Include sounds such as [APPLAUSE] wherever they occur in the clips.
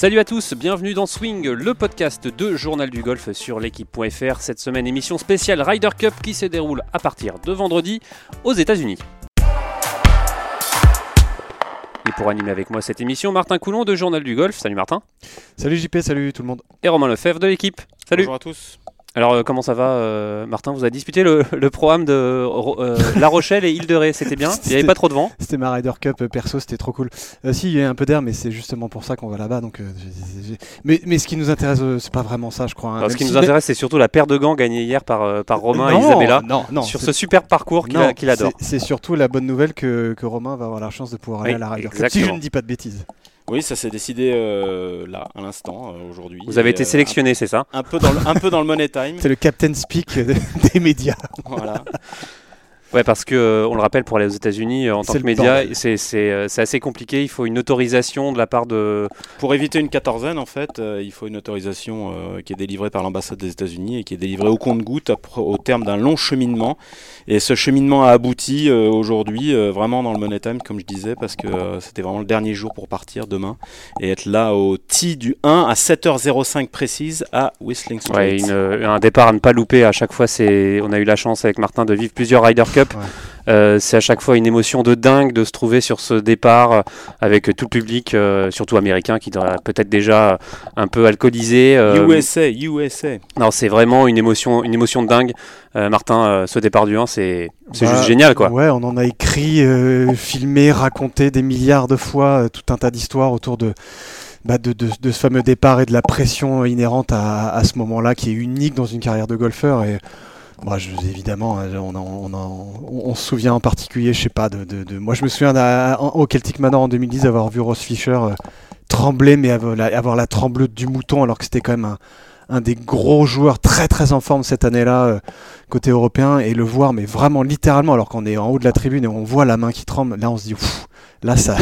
Salut à tous, bienvenue dans Swing, le podcast de Journal du Golf sur l'équipe.fr. Cette semaine, émission spéciale Ryder Cup qui se déroule à partir de vendredi aux États-Unis. Et pour animer avec moi cette émission, Martin Coulon de Journal du Golf. Salut Martin. Salut JP, salut tout le monde. Et Romain Lefebvre de l'équipe. Salut. Bonjour à tous. Alors euh, comment ça va euh, Martin? Vous avez disputé le, le programme de euh, La Rochelle et Île de Ré, c'était bien? Il n'y avait pas trop de vent? [LAUGHS] C'était ma Ryder Cup perso, c'était trop cool. Si, il y a un peu d'air, mais c'est justement pour ça qu'on va là-bas. Donc, j'ai- j'ai- mais, mais ce qui nous intéresse, c'est pas vraiment ça, je crois. hein. Alors, Ce qui si- nous intéresse, c'est surtout la paire de gants gagnée hier par, par Romain non, et Isabella Non, non, sur c'est- ce superbe parcours qu'il a- qu'il adore. c'est- C'est surtout la bonne nouvelle que, que Romain va avoir la chance de pouvoir aller Oui, à la Ryder Cup. Si je ne dis pas de bêtises. Oui, ça s'est décidé euh, là, à l'instant, euh, aujourd'hui. Vous avez Et, été euh, sélectionné, c'est ça un, un peu dans le, un peu dans le money time. C'est le Captain Speak de- [LAUGHS] des médias. voilà. Ouais, parce que euh, on le rappelle pour aller aux États-Unis euh, en tant C'est que le média, bordel. c'est c'est, euh, c'est assez compliqué. Il faut une autorisation de la part de. Pour éviter une quatorzaine, en fait, euh, il faut une autorisation euh, qui est délivrée par l'ambassade des États-Unis et qui est délivrée au compte-goutte après- au terme d'un long cheminement. Et ce cheminement a abouti euh, aujourd'hui, euh, vraiment dans le money time, comme je disais, parce que euh, c'était vraiment le dernier jour pour partir demain et être là au T du 1 à 7h05 précise à Whistling Straits. Ouais, une- un départ à ne pas louper à chaque fois. C'est, on a eu la chance avec Martin de vivre plusieurs Ryder Cup. Ouais. Euh, c'est à chaque fois une émotion de dingue de se trouver sur ce départ euh, avec tout le public, euh, surtout américain, qui doit peut-être déjà un peu alcoolisé. euh, USA, USA. non, c'est vraiment une émotion, une émotion de dingue. Martin, ce départ du 1, c'est, c'est Bah, juste génial, quoi. Ouais, on en a écrit, filmé, raconté des milliards de fois tout un tas d'histoires autour de, bah, de, de- de ce fameux départ et de la pression inhérente à, à ce moment-là qui est unique dans une carrière de golfeur. Et moi, je, évidemment, euh, on, on, on- se souvient en particulier, je sais pas, de, de- de- moi je me souviens au Celtic Manor en 2010 avoir vu Ross Fisher euh, trembler, mais avoir la, avoir du mouton alors que c'était quand même un, un des gros joueurs très très en forme cette année-là euh, côté européen et le voir mais vraiment littéralement alors qu'on est en haut de la tribune et on voit la main qui tremble là on se dit Pff, là ça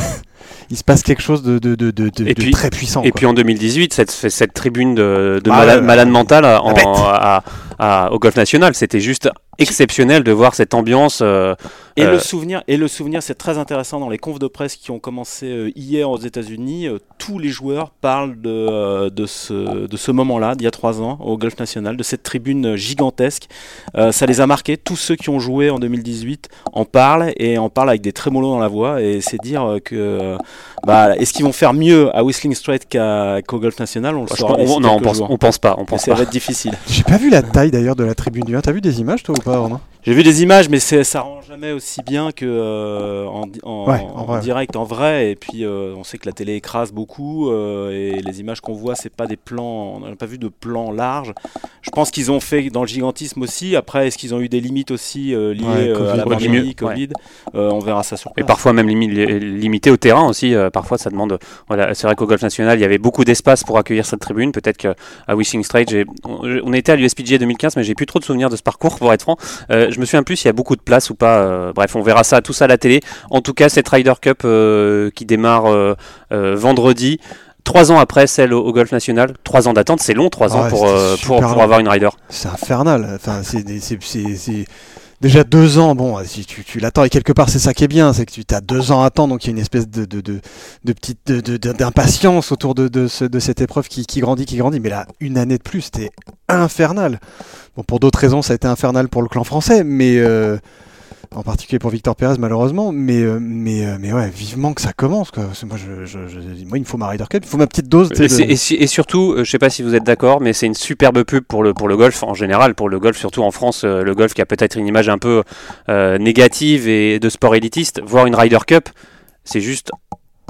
il se passe quelque chose de, de, de, de, de- Et de puis- très puissant Et quoi. puis en 2018, cette, cette tribune de, de Ah malade, ouais, malade mental en- bête. à- à- au Golf National, c'était juste exceptionnel de voir cette ambiance. euh, Et Euh, le souvenir, et le souvenir, c'est très intéressant dans les confs de presse qui ont commencé euh, hier aux États-Unis. euh, tous les joueurs parlent de, euh, de ce, de ce moment-là, d'il y a trois ans, au Golf National, de cette tribune euh, gigantesque. Euh, ça les a marqués. Tous ceux qui ont joué en 2018 en parlent et en parlent avec des trémolos dans la voix. Et c'est dire euh, que, euh, bah, est-ce qu'ils vont faire mieux à Whistling Straits qu'à- qu'au Golf National? On le saura pense- d'ici on, non, on pense, on pense pas. On pense ça pas. va être difficile. j'ai pas vu la taille d'ailleurs de la tribune du 1 t'as vu des images toi ou pas Romain? J'ai vu des images, mais c'est- ça rend jamais aussi bien que euh, en, di- en- Ouais, en en vrai. direct, en vrai. Et puis, euh, on sait que la télé écrase beaucoup, euh, et les images qu'on voit, c'est pas des plans. On n'a pas vu de plans larges. Je pense qu'ils ont fait dans le gigantisme aussi. Après, est-ce qu'ils ont eu des limites aussi euh, liées Ouais, euh, à la Covid. pandémie, Ouais. Covid? Euh, On verra ça sur Et place. parfois même limi- li- limité au terrain aussi. euh, parfois, ça demande. Voilà, c'est vrai qu'au Golf National, il y avait beaucoup d'espace pour accueillir cette tribune. Peut-être qu'à Wishing Straits, j'ai- on, on était à l'USPGA 2015, mais j'ai plus trop de souvenirs de ce parcours, pour être franc. Je me souviens plus s'il y a beaucoup de place ou pas. euh, bref, on verra ça, tout ça à la télé. En tout cas, cette Ryder Cup euh, qui démarre euh, vendredi. Trois ans après celle au, au Golf National, trois ans d'attente, c'est long, trois ans Ouais, pour, avoir une Ryder. c'est infernal enfin c'est déjà deux ans bon si tu, l'attends et quelque part c'est ça qui est bien c'est que tu as deux ans à attendre donc il y a une espèce de de, de, petite d'impatience autour de, de, ce- de cette épreuve qui, qui grandit qui grandit. Mais là une année de plus c'était infernal. Bon pour d'autres raisons ça a été infernal pour le clan français mais euh, en particulier pour Victor Pérez malheureusement mais euh, mais euh, mais ouais vivement que ça commence quoi moi je, je- je- moi il me faut ma Ryder Cup il faut ma petite dose Et, de- et surtout, euh, je sais pas si vous êtes d'accord, mais c'est une superbe pub pour le, pour le golf en général, pour le golf, surtout en France, le golf qui a peut-être une image un peu euh, négative et de sport élitiste. Voir une Ryder Cup, c'est juste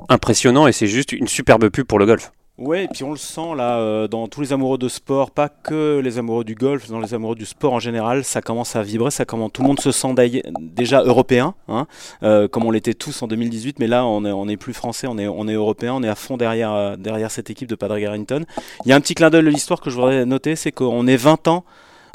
impressionnant et c'est juste une superbe pub pour le golf. Ouais, et puis on le sent là euh, dans tous les amoureux de sport, pas que les amoureux du golf, dans les amoureux du sport en général, ça commence à vibrer, ça commence, tout le monde se sent déjà européen, hein, euh, comme on l'était tous en 2018, mais là on est, on est plus français, on est, on est européen, on est à fond derrière, euh, derrière cette équipe de Padraig Harrington. Il y a un petit clin d'œil de l'histoire que je voudrais noter, c'est qu'on est 20 ans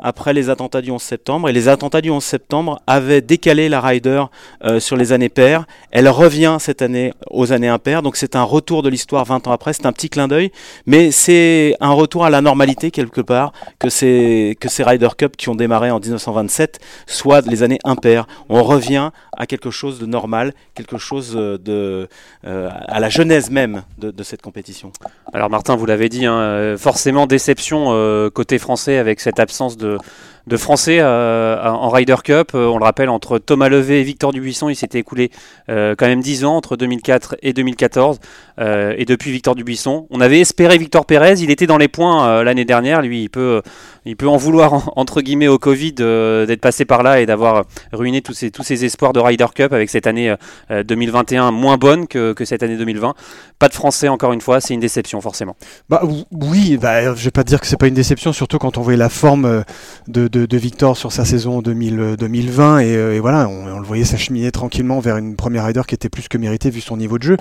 après les attentats du 11 septembre. Et les attentats du 11 septembre avaient décalé la Ryder euh, sur les années paires. Elle revient cette année aux années impaires. Donc c'est un retour de l'histoire 20 ans après. C'est un petit clin d'œil. Mais c'est un retour à la normalité quelque part que ces, Ryder Cup qui ont démarré en 1927 soient les années impaires. On revient à quelque chose de normal, quelque chose de, euh, à la genèse même de, cette compétition. Alors Martin, vous l'avez dit, hein, forcément déception euh, côté français avec cette absence de, Merci de Français euh, en Ryder Cup. Euh, on le rappelle, entre Thomas Levé et Victor Dubuisson, il s'était écoulé euh, quand même 10 ans entre 2004 et 2014. et depuis Victor Dubuisson, on avait espéré Victor Pérez. Il était dans les points l'année dernière. Lui, il peut, il peut en vouloir entre guillemets au Covid d'être passé par là et d'avoir ruiné tous ses, tous ses espoirs de Ryder Cup avec cette année 2021 moins bonne que, que, cette année 2020. Pas de Français encore une fois, c'est une déception forcément. Bah oui, bah, je vais pas dire que c'est pas une déception, surtout quand on voyait la forme de, de, Victor sur sa saison 2000, 2020 euh, et, voilà, on, le voyait s'acheminer tranquillement vers une première Ryder qui était plus que méritée vu son niveau de jeu.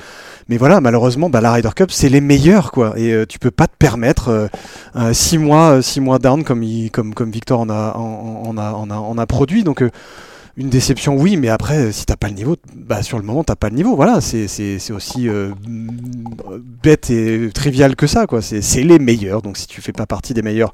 Mais voilà, malheureusement, bah, la Ryder Cup c'est les meilleurs quoi et euh, tu peux pas te permettre 6 euh, mois, six mois down comme, comme, comme Victor en a, en, a, en a, produit donc une déception, oui, mais après, si t'as pas le niveau, bah, sur le moment, t'as pas le niveau. Voilà, c'est aussi euh, bête et trivial que ça, quoi. C'est les meilleurs. Donc, si tu fais pas partie des meilleurs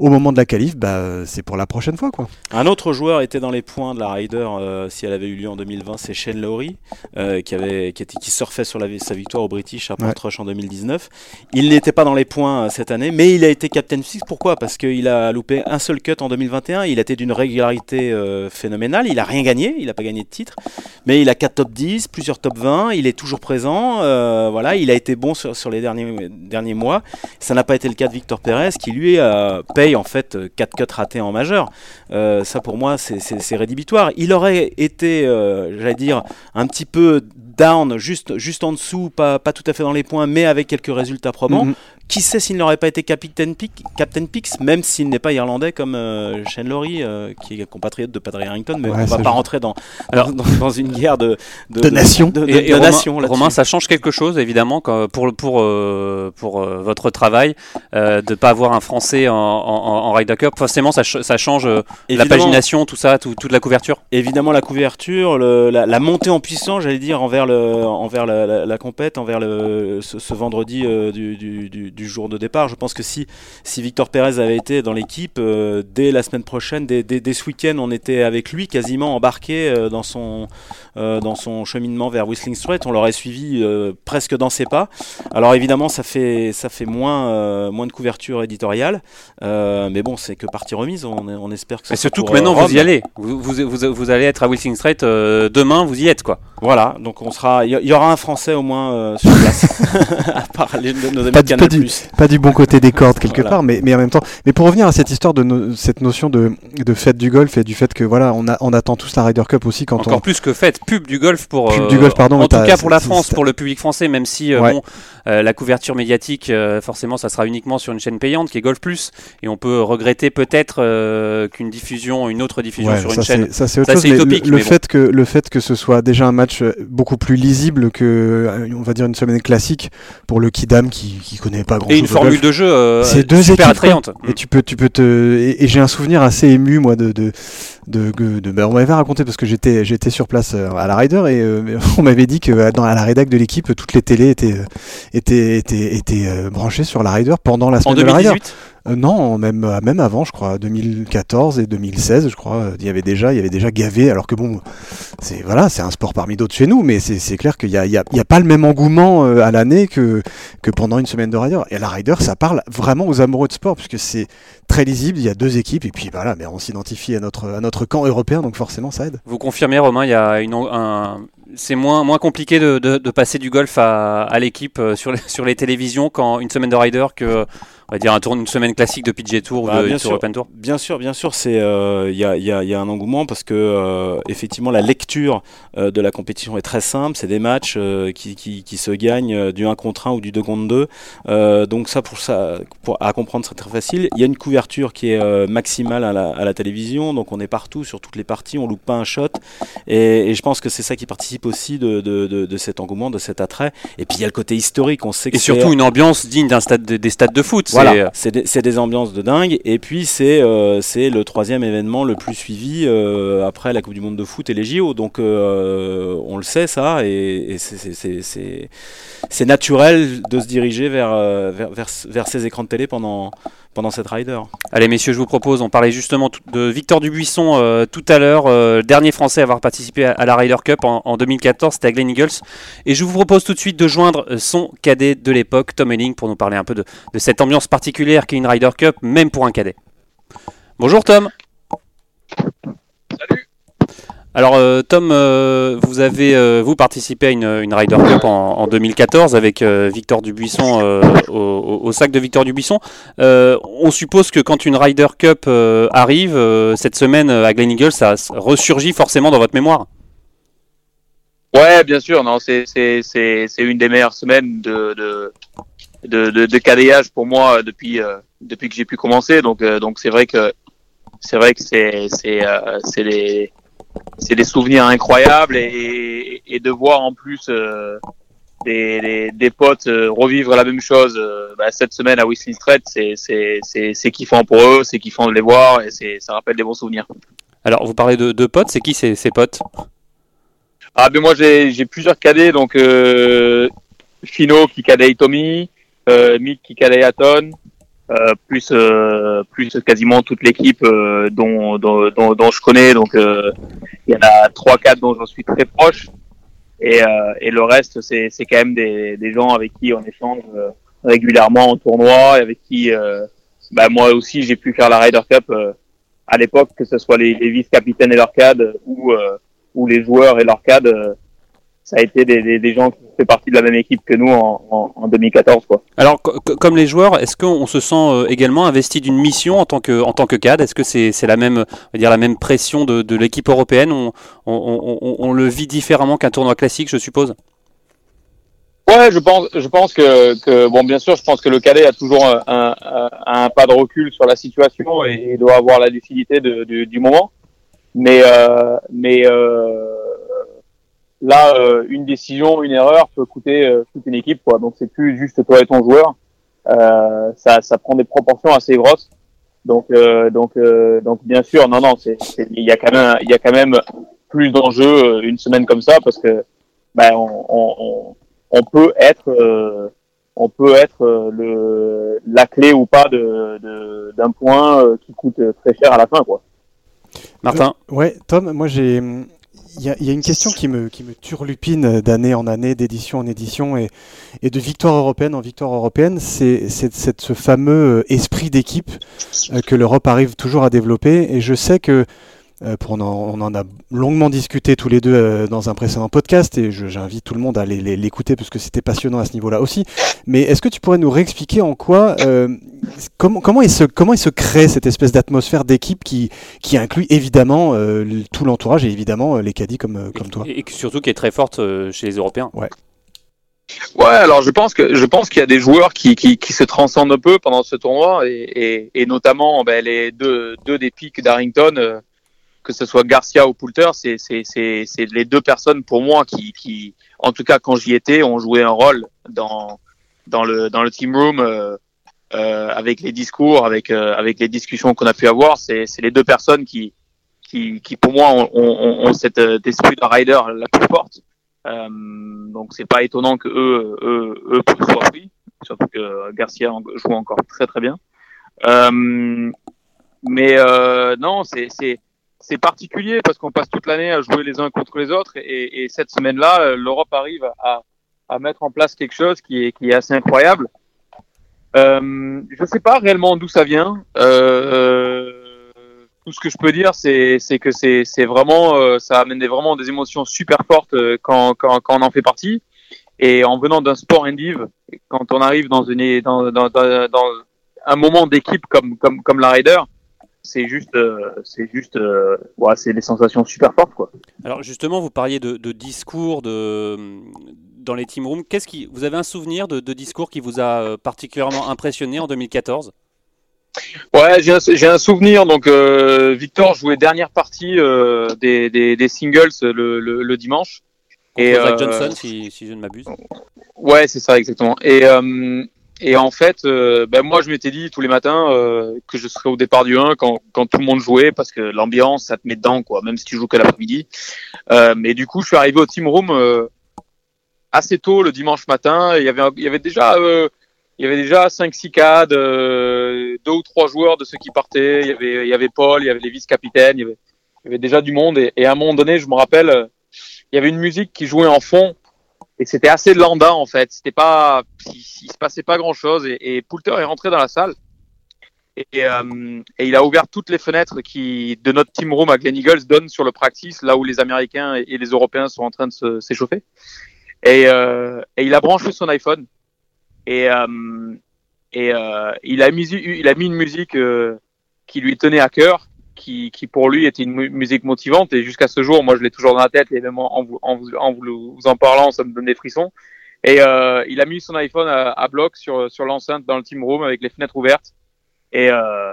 au moment de la qualif, bah, c'est pour la prochaine fois, quoi. Un autre joueur était dans les points de la Ryder euh, si elle avait eu lieu en 2020, c'est Shane Lowry, euh, qui, avait, qui, était, qui surfait sur la, sa victoire au British à Portrush en 2019. Il n'était pas dans les points cette année, mais il a été captain fixe. Pourquoi? Parce qu'il a loupé un seul cut en 2021. Il été d'une régularité phénoménale. Il rien gagné, il n'a pas gagné de titre, mais il a 4 top 10, plusieurs top 20, il est toujours présent, euh, voilà, il a été bon sur, les derniers, derniers mois. Ça n'a pas été le cas de Victor Pérez, qui lui euh, paye en fait 4 cuts ratés en majeur. Euh, ça pour moi c'est rédhibitoire. Il aurait été, j'allais dire, un petit peu down, juste, juste en dessous, pas, pas tout à fait dans les points, mais avec quelques résultats probants. Mhm. Qui sait s'il n'aurait pas été Captain, Pick, Captain Pix, même s'il n'est pas irlandais comme euh, Shane Laurie, euh, qui est compatriote de Patrick Harrington, mais on ne va pas rentrer dans, Alors, dans, une guerre de, de, nation. De, et, Romain, ça change quelque chose, évidemment, pour, pour, euh, pour votre travail, de ne pas avoir un Français en, en, Ryder Cup. Forcément, ça, ça change la pagination, tout ça, toute la couverture Évidemment, la couverture, la, montée en puissance, j'allais dire, envers, le, envers la, la, compète, envers le, ce, vendredi du, du du jour de départ. Je pense que si, si Victor Pérez avait été dans l'équipe, euh, dès la semaine prochaine, dès, dès, ce week-end, on était avec lui quasiment embarqué euh, dans, son, euh, dans son cheminement vers Whistling Straits. On l'aurait suivi presque dans ses pas. Alors évidemment, ça fait, ça fait moins, moins de couverture éditoriale. mais bon, c'est que partie remise. On, on espère que ça. Et surtout que maintenant, vous y allez. Vous, vous, vous, allez être à Whistling Straits demain, vous y êtes quoi. Voilà, donc on sera. Il y, aura un Français au moins sur place. [LAUGHS] à part les, nos amis de du, pas du bon côté des cordes quelque part, mais, mais en même temps. Mais pour revenir à cette histoire de cette notion de, de fête du golf et du fait que voilà, on, a, on attend tous la Ryder Cup aussi quand Encore plus que fête, pub du golf pour. Pub du golf, pardon. En tout cas pour la France, pour le public français, même si euh, bon, euh, la couverture médiatique, euh, forcément, ça sera uniquement sur une chaîne payante qui est Golf Plus, et on peut regretter peut-être qu'une diffusion, une autre diffusion sur une chaîne. Ça c'est utopique. Le, fait que le fait que ce soit déjà un match beaucoup plus lisible que, on va dire, une semaine classique pour le Kidam qui, qui connaît pas grand chose. Et une formule de jeu euh, c'est deux super attrayante. Et tu peux, tu peux te. Et, j'ai un souvenir assez ému moi de de de. de, bah, on m'avait raconté parce que j'étais sur place euh, à la Ryder et euh, [LAUGHS] on m'avait dit que dans à la rédac de l'équipe toutes les télés étaient branchées sur la Ryder pendant la semaine de la Ryder. Euh, non, même, euh, même avant, je crois, 2014 et 2016, je crois, il y avait déjà, il y avait déjà gavé. Alors que bon, c'est voilà, c'est un sport parmi d'autres chez nous, mais c'est clair qu'il n'y a, a, a, pas le même engouement euh, à l'année que, pendant une semaine de rider. Et la rider, ça parle vraiment aux amoureux de sport, puisque c'est très lisible. Il y a deux équipes, et puis voilà, mais on s'identifie à notre, à notre camp européen, donc forcément, ça aide. Vous confirmez, Romain, il y a une, un, c'est moins, moins compliqué de, de, passer du golf à, à l'équipe sur les, sur les télévisions quand une semaine de rider que on va dire un tour, une semaine classique de PGA Tour ou bah, de Tour Open Tour Bien sûr, bien sûr, c'est il euh, y, a, y, a, y, a, un engouement parce que euh, effectivement la lecture euh, de la compétition est très simple, c'est des matchs qui, qui, qui, se gagnent du 1 contre 1 ou du 2 contre 2. donc ça pour ça pour, à comprendre c'est très facile. Il y a une couverture qui est maximale à la, à la, télévision, donc on est partout sur toutes les parties, on loupe pas un shot, et, et je pense que c'est ça qui participe aussi de, de, de, de, cet engouement, de cet attrait. Et puis il y a le côté historique, on sait que et surtout une ambiance digne d'un stade des stades de foot. Voilà, c'est des, des, ambiances de dingue, et puis c'est c'est le troisième événement le plus suivi après la Coupe du Monde de foot et les JO, donc on le sait ça, et, et c'est naturel de se diriger vers, vers, vers, vers ces écrans de télé pendant pendant cette rider. Allez messieurs, je vous propose, on parlait justement de Victor Dubuisson euh, tout à l'heure, euh, dernier Français à avoir participé à, la Ryder Cup en, en 2014, c'était à Glen Eagles. Et je vous propose tout de suite de joindre son cadet de l'époque, Tom Elling, pour nous parler un peu de, cette ambiance particulière qu'est une Ryder Cup, même pour un cadet. Bonjour Tom. Alors euh, Tom, euh, vous avez euh, vous participé à une, une Ryder Cup en, en 2014 avec Victor Dubuisson au, sac de Victor Dubuisson. on suppose que quand une Ryder Cup arrive cette semaine à Glen Eagles, ça ressurgit forcément dans votre mémoire? Ouais, bien sûr. Non, c'est une des meilleures semaines de de de, pour moi depuis que j'ai pu commencer. Donc c'est vrai que c'est vrai que c'est c'est les c'est des souvenirs incroyables et, et, de voir en plus euh, des, des, des, potes euh, revivre la même chose euh, bah, cette semaine à Whistling Street, c'est c'est kiffant pour eux, c'est kiffant de les voir et c'est ça rappelle des bons souvenirs. Alors vous parlez de, de potes, c'est qui ces, ces potes? Ah ben moi j'ai plusieurs cadets donc Fino qui cadet Tommy, Mick qui cadet Aton, euh, plus euh, plus quasiment toute l'équipe euh, dont, dont, dont, dont, je connais. Donc il y en a trois quatre dont j'en suis très proche. Et, et le reste, c'est c'est quand même des, des gens avec qui on échange régulièrement en tournoi et avec qui bah, moi aussi j'ai pu faire la Ryder Cup à l'époque, que ce soit les, les vice-capitaines et leur cadre ou ou les joueurs et leur cadre ça a été des, des, des, gens qui fait partie de la même équipe que nous en, en, en 2014. Quoi. Alors, comme les joueurs, est-ce qu'on se sent euh, également investi d'une mission en tant que, en tant que cadre? Est-ce que c'est c'est la même, on va dire la même pression de, de l'équipe européenne? On, on, on, le vit différemment qu'un tournoi classique, je suppose? Ouais, je pense, je pense que, que, bon, bien sûr, je pense que le cadet a toujours un, un, un pas de recul sur la situation et, et doit avoir la lucidité de, du moment. Mais, euh, mais euh, Là, euh, une décision, une erreur peut coûter euh, toute une équipe, quoi. Donc c'est plus juste toi et ton joueur. Euh, ça, ça prend des proportions assez grosses. Donc, euh, donc, euh, donc bien sûr, non, non, c'est, il y a quand même, il y a quand même plus d'enjeux une semaine comme ça parce que, ben, on, on, on peut être, on peut être le la clé ou pas de, de d'un point qui coûte très cher à la fin, quoi. Martin. ouais, Tom, moi j'ai il y, y, a une question qui me, qui me turlupine d'année en année, d'édition en édition et, et, de victoire européenne en victoire européenne, c'est ce fameux esprit d'équipe euh, que l'Europe arrive toujours à développer. Et je sais que euh, pour on, en, on, en, a longuement discuté tous les deux euh, dans un précédent podcast et j'invite tout le monde à l'écouter parce que c'était passionnant à ce niveau-là aussi. Mais est-ce que tu pourrais nous réexpliquer en quoi, euh, comment, comment, il se, comment il se crée cette espèce d'atmosphère d'équipe qui, qui inclut évidemment euh, tout l'entourage et évidemment les caddies comme, comme toi? Et, et surtout qui est très forte chez les Européens. Ouais. Ouais, alors je pense que je pense qu'il y a des joueurs qui, qui, qui, se transcendent un peu pendant ce tournoi et, et, et notamment ben, les deux, deux des pics d'Harrington que ce soit Garcia ou Poulter, c'est les deux personnes pour moi qui, en tout cas quand j'y étais, ont joué un rôle dans dans le dans le team room euh, euh, avec les discours, avec euh, avec les discussions qu'on a pu avoir. C'est les deux personnes qui qui, qui pour moi ont, ont, ont cet esprit de rider la plus forte. Donc c'est pas étonnant que eux eux eux soient pris, surtout que Garcia joue encore très très bien. Mais non, c'est c'est particulier parce qu'on passe toute l'année à jouer les uns contre les autres et, et cette semaine-là, l'Europe arrive à, à, mettre en place quelque chose qui est, qui est assez incroyable. Euh, je ne sais pas réellement d'où ça vient. Euh, tout ce que je peux dire, c'est que c'est vraiment, euh, ça amène vraiment des émotions super fortes euh, quand, quand, quand on en fait partie. Et en venant d'un sport indiv, quand on arrive dans, une, dans, dans, dans un moment d'équipe comme, comme, comme la Raider, c'est juste, euh, c'est juste, euh, ouais, c'est des sensations super fortes, quoi. Alors justement, vous parliez de, de discours de dans les team rooms. Qu'est-ce qui, vous avez un souvenir de, de, discours qui vous a euh, particulièrement impressionné en 2014 Ouais, j'ai un, souvenir. Donc, euh, Victor jouait dernière partie euh, des, des, des singles le, le, le dimanche. Et euh, Johnson, si, si je ne m'abuse. Ouais, c'est ça, exactement. Et, euh, et en fait, euh, ben moi, je m'étais dit tous les matins euh, que je serais au départ du 1 quand, quand tout le monde jouait parce que l'ambiance, ça te met dedans, quoi, même si tu joues que l'après-midi. Euh, mais du coup, je suis arrivé au team room euh, assez tôt le dimanche matin. Il y avait, il y avait déjà, euh, il y avait déjà 5-6 cadres, euh, deux ou trois joueurs de ceux qui partaient. Il y avait, il y avait Paul, il y avait les vice-capitaines, il il y avait déjà du monde. Et, à un moment donné, je me rappelle, il y avait une musique qui jouait en fond et c'était assez lambda en fait. C'était pas, il, il se passait pas grand chose. Et, Poulter est rentré dans la salle et, euh, et il a ouvert toutes les fenêtres qui de notre team room à Glen Eagles donnent sur le practice, là où les Américains et, les Européens sont en train de s'échauffer. Et, euh, et il a branché son iPhone et, euh, et euh, il a mis il a mis une musique euh, qui lui tenait à cœur, qui, qui pour lui était une mu- musique motivante. Et jusqu'à ce jour, moi je l'ai toujours dans la tête et même en, vous, en, vous, en vous en parlant, ça me donne des frissons. Et euh, il a mis son iPhone à, à bloc sur sur l'enceinte dans le team room avec les fenêtres ouvertes. Et euh,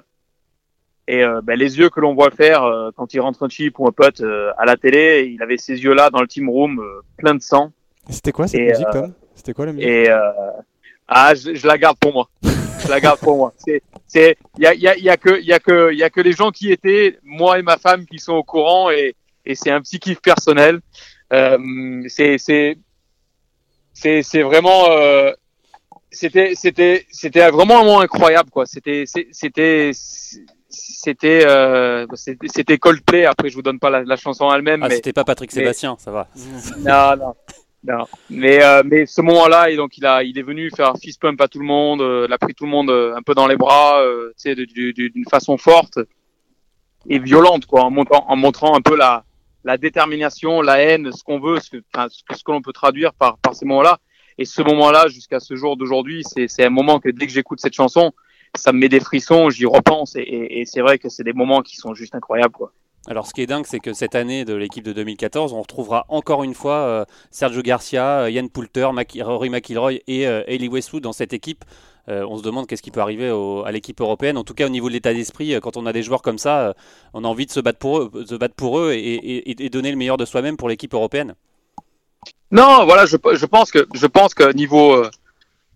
et euh, ben, les yeux que l'on voit faire euh, quand il rentre un chip ou un pote euh, à la télé, il avait ces yeux-là dans le team room plein de sang. C'était quoi cette Et, musique, Tom? C'était quoi la musique? Et ah, je, je la garde pour moi. Je la garde pour moi. C'est, c'est, il y a, il y a, il y a que, il y a que, il y a que les gens qui étaient, moi et ma femme, qui sont au courant, et, et c'est un petit kiff personnel. Euh, c'est, c'est, c'est, c'est vraiment, euh, c'était, c'était, c'était vraiment un moment incroyable, quoi. C'était, c'était, c'était, euh, c'était, c'était Coldplay. Après, je vous donne pas la, la chanson elle-même, Ah, mais c'était pas Patrick mais- Sébastien, ça va. non, non, non. Mais, euh, mais ce moment-là, et donc il a, il est venu faire fist pump à tout le monde. euh, il a pris tout le monde euh, un peu dans les bras, euh, tu sais, d'une façon forte et violente, quoi, en montrant, en montrant un peu la, la détermination, la haine, ce qu'on veut, ce que, ce que, l'on peut traduire par, par ces moments-là. Et ce moment-là, jusqu'à ce jour d'aujourd'hui, c'est un moment que dès que j'écoute cette chanson, ça me met des frissons, j'y repense, et, et, et c'est vrai que c'est des moments qui sont juste incroyables, quoi. Alors, ce qui est dingue, c'est que cette année de l'équipe de 2014, on retrouvera encore une fois euh, Sergio Garcia, euh, Yann Poulter, Maki- Rory McIlroy et euh, Westwood dans cette équipe. Euh, on se demande qu'est-ce qui peut arriver à l'équipe européenne. En tout cas, au niveau de l'état d'esprit, euh, quand on a des joueurs comme ça, euh, on a envie de se battre pour eux, et, donner le meilleur de soi-même pour l'équipe européenne. Non, voilà, je, pense que niveau euh,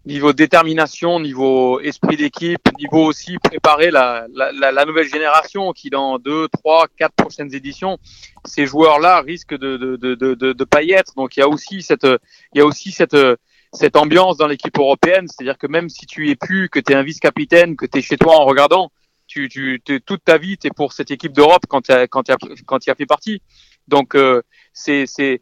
niveau détermination, niveau esprit d'équipe, niveau aussi préparer la, la, la, nouvelle génération qui dans deux, trois, quatre prochaines éditions, ces joueurs-là risquent de de, de, de, de, pas y être. Donc il y a aussi cette il y a aussi cette cette ambiance dans l'équipe européenne, c'est-à-dire que même si tu es plus, que tu es un vice-capitaine, que tu es chez toi en regardant, tu, tu, toute ta vie, tu es pour cette équipe d'Europe quand tu quand tu quand tu as fait partie. Donc euh, c'est c'est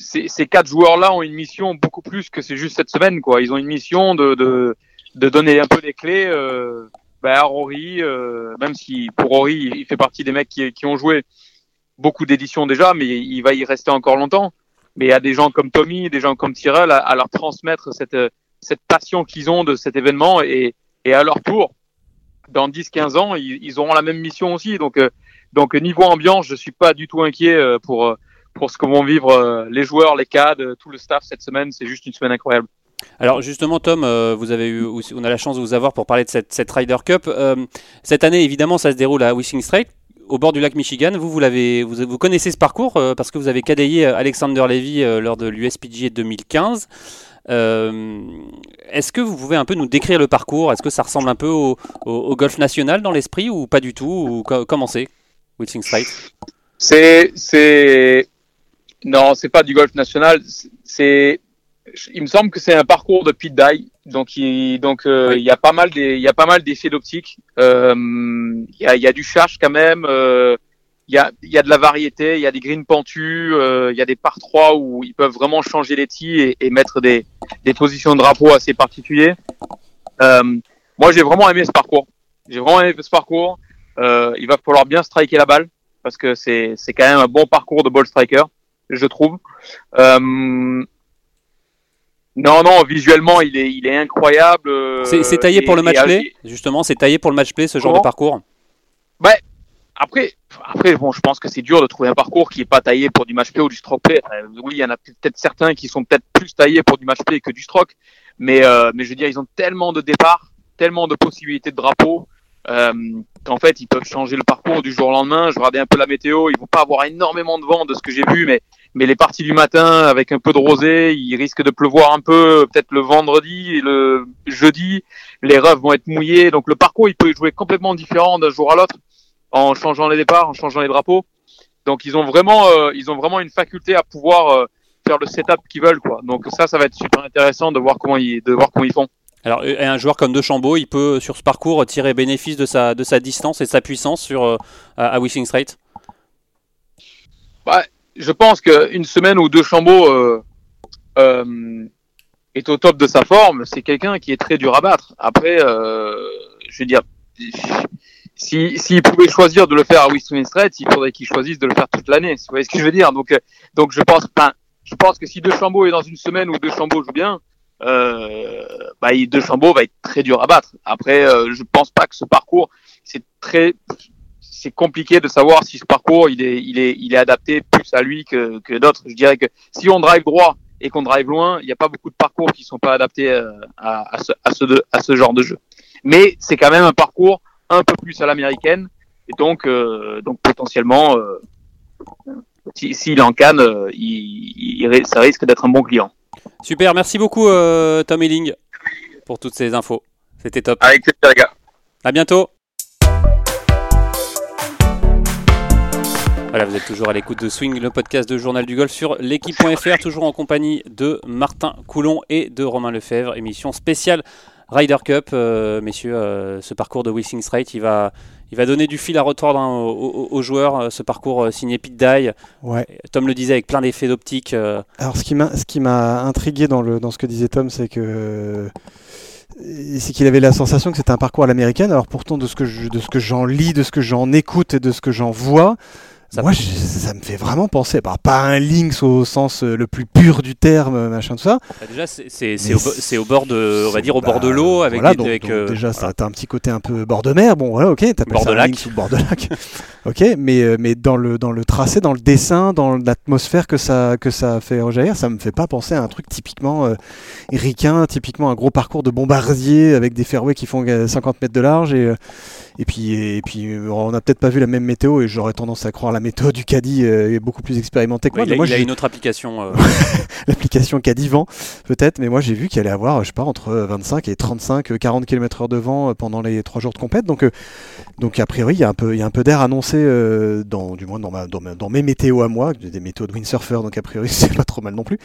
ces, quatre joueurs-là ont une mission beaucoup plus que c'est juste cette semaine, quoi. Ils ont une mission de, de, de donner un peu les clés euh, bah, à Rory, euh, même si pour Rory, il fait partie des mecs qui, qui ont joué beaucoup d'éditions déjà, mais il va y rester encore longtemps. Mais a des gens comme Tommy, des gens comme Tyrell à, à leur transmettre cette, cette passion qu'ils ont de cet événement et, et à leur tour, dans 10-15 ans, ils, ils auront la même mission aussi. Donc, euh, donc niveau ambiance, je suis pas du tout inquiet euh, pour euh, pour ce que vont vivre euh, les joueurs, les cadres, tout le staff cette semaine. C'est juste une semaine incroyable. Alors justement, Tom, euh, vous avez eu, on a la chance de vous avoir pour parler de cette, cette Ryder Cup. Euh, cette année, évidemment, ça se déroule à Wishing Strait, au bord du lac Michigan. Vous, vous l'avez, vous, vous connaissez ce parcours euh, parce que vous avez cadayé Alexander Levy euh, lors de l'USPGA 2015. Euh, Est-ce que vous pouvez un peu nous décrire le parcours? Est-ce que ça ressemble un peu au, au- au golf national dans l'esprit ou pas du tout? Ou co- Comment c'est Wishing Strait? C'est c'est non, c'est pas du golf national. C'est il me semble que c'est un parcours de pit die. Donc il donc euh, il y a pas mal des il y a pas mal d'effets d'optique. Euh, Il y a il y a du charge quand même. euh, Il y a il y a de la variété. Il y a des greens pentus. euh, Il y a des par 3 où ils peuvent vraiment changer les tees et, et mettre des des positions de drapeau assez particuliers. Euh, moi j'ai vraiment aimé ce parcours. J'ai vraiment aimé ce parcours. Euh, il va falloir bien striker la balle parce que c'est c'est quand même un bon parcours de ball striker, je trouve. Euh, non, non, visuellement, il est, il est incroyable. euh, C'est taillé et- pour le et- match play et- Justement, c'est taillé pour le match play ce genre de parcours Après, après, bon, je pense que c'est dur de trouver un parcours qui est pas taillé pour du match play ou du stroke play. Euh, oui, il y en a peut-être certains qui sont peut-être plus taillés pour du match play que du stroke, mais, euh, mais je veux dire, ils ont tellement de départs, tellement de possibilités de drapeau euh, qu'en fait ils peuvent changer le parcours du jour au lendemain. Je regardais un peu la météo, ils vont pas avoir énormément de vent de ce que j'ai vu, mais mais les parties du matin avec un peu de rosée, il risque de pleuvoir un peu, peut-être le vendredi et le jeudi, les rêves vont être mouillés, donc le parcours il peut jouer complètement différent d'un jour à l'autre en changeant les départs, en changeant les drapeaux. Donc ils ont vraiment euh, ils ont vraiment une faculté à pouvoir euh, faire le setup qu'ils veulent quoi. Donc ça ça va être super intéressant de voir comment ils de voir comment ils font. Alors, un joueur comme De Chambaud, il peut sur ce parcours tirer bénéfice de sa, de sa distance et de sa puissance sur, euh, à Wishing Strait? Bah, Je pense qu'une semaine où De Chambaud euh, euh, est au top de sa forme, c'est quelqu'un qui est très dur à battre. Après, euh, je veux dire, s'il si, pouvait choisir de le faire à Wishing Strait, il faudrait qu'il choisisse de le faire toute l'année. Vous voyez ce que je veux dire? Donc, donc, je pense, que si De Chambaud est dans une semaine où De Chambaud joue bien, euh, bah, va être très dur à battre. Après, euh, je pense pas que ce parcours, c'est très, c'est compliqué de savoir si ce parcours il est, il est, il est adapté plus à lui que, que d'autres. Je dirais que si on drive droit et qu'on drive loin, il n'y a pas beaucoup de parcours qui sont pas adaptés euh, à, à, ce, à, ce, à ce genre de jeu. Mais c'est quand même un parcours un peu plus à l'américaine et donc, euh, donc potentiellement, euh, s'il si, en canne, euh, il, il, ça risque d'être un bon client. Super, merci beaucoup euh, Tom Elling pour toutes ces infos. C'était top. Avec plaisir les gars. À bientôt. Voilà, vous êtes toujours à l'écoute de Swing, le podcast de Journal du Golf sur l'équipe.fr, toujours en compagnie de Martin Coulon et de Romain Lefebvre, émission spéciale Ryder Cup. Euh, messieurs, euh, ce parcours de Wissing Strait, il va, il va donner du fil à retordre hein, aux, joueurs. Ce parcours euh, signé Pete Dye, ouais. Tom le disait avec plein d'effets d'optique. euh. Alors ce qui m'a ce qui m'a intrigué dans le dans ce que disait Tom, c'est que c'est qu'il avait la sensation que c'était un parcours à l'américaine. Alors pourtant de ce que je, de ce que j'en lis, de ce que j'en écoute et de ce que j'en vois, Ça moi peut- je- ça me fait vraiment penser, bah, pas un Lynx au sens euh, le plus pur du terme, machin tout ça. Bah, déjà, c'est au, bord de, on va dire au bord de Bah, l'eau, avec, voilà, des- donc, avec, donc euh, déjà ça a un petit côté un peu bord de mer. Bon voilà, ok, t'appelles Bord ça de un lac. Lynx ou bord de lac. [LAUGHS] ok, mais euh, mais dans le dans le tracé, dans le dessin, dans l'atmosphère que ça que ça fait rejaillir, ça me fait pas penser à un truc typiquement euh, ricain, typiquement un gros parcours de bombardier avec des fairways qui font euh, 50 mètres de large et euh, et puis et puis euh, on n'a peut-être pas vu la même météo et j'aurais tendance à croire la météo du caddie euh, est beaucoup plus expérimentée que ouais, moi. il, a, moi, il a une autre application. euh, [LAUGHS] l'application Cadivant peut-être, mais moi j'ai vu qu'il allait avoir, je sais pas, entre 25 et 35, euh, 40 km/h de vent pendant les trois jours de compète. Donc, euh, donc a priori, il y a un peu, il y a un peu d'air annoncé, euh, dans, du moins dans, ma, dans, ma- dans mes météos à moi, des météos de windsurfer, donc a priori [LAUGHS] c'est pas trop mal non plus.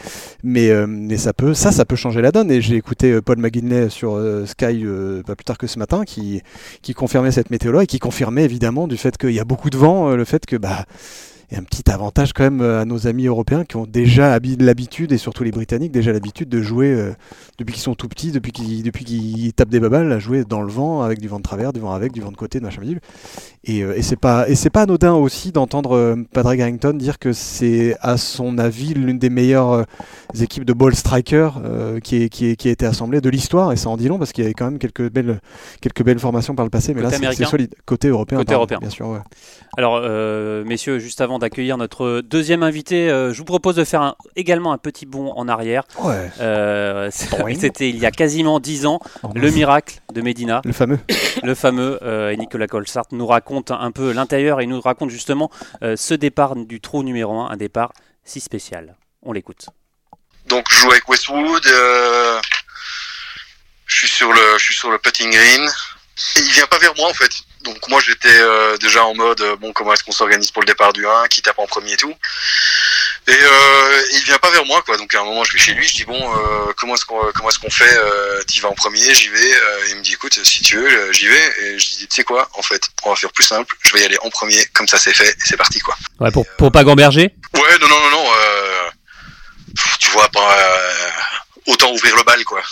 Mais, mais ça peut, ça, ça peut changer la donne. Et j'ai écouté Paul McGinley sur Sky pas plus tard que ce matin, qui, qui confirmait cette météo-là et qui confirmait évidemment du fait qu'il y a beaucoup de vent, euh, le fait que bah a un petit avantage quand même euh, à nos amis européens qui ont déjà habi- l'habitude, et surtout les Britanniques, déjà l'habitude de jouer euh, depuis qu'ils sont tout petits, depuis qu'ils depuis qu'ils tapent des babales, à jouer dans le vent, avec du vent de travers, du vent avec, du vent de côté, de machin bidule. Et, euh, et c'est pas et c'est pas anodin aussi d'entendre euh, Padraig Harrington dire que c'est à son avis l'une des meilleures équipes de ball striker euh, qui, est, qui, est- qui a été assemblée de l'histoire, et ça en dit long parce qu'il y avait quand même quelques belles quelques belles formations par le passé, mais Côté là c'est- américain c'est solide. Côté européen, Côté pardon, européen. bien sûr. ouais. Alors, messieurs, juste avant d'accueillir notre deuxième invité, euh, je vous propose de faire un- également un petit bond en arrière. Ouais. Euh. [LAUGHS] C'était il y a quasiment dix ans, le miracle de Medina, Le fameux. [COUGHS] le fameux, euh, et Nicolas Colsart nous raconte un peu l'intérieur et nous raconte justement euh, ce départ du trou numéro 1, un départ si spécial. On l'écoute. Donc je joue avec Westwood. euh, je suis sur le, je suis sur le putting green. Et il vient pas vers moi en fait. Donc moi j'étais euh, déjà en mode euh, bon comment est-ce qu'on s'organise pour le départ du 1, qui tape en premier et tout. Et euh, il vient pas vers moi quoi. Donc à un moment je vais chez lui, je dis bon euh, comment est-ce qu'on comment est-ce qu'on fait Tu vas en premier, j'y vais. Il me dit écoute si tu veux j'y vais. Et je dis tu sais quoi en fait on va faire plus simple. Je vais y aller en premier comme ça c'est fait et c'est parti quoi. Ouais, pour, pour pas gamberger? Ouais, non, non, non, non. Euh, tu vois, pas, euh, autant ouvrir le bal, quoi.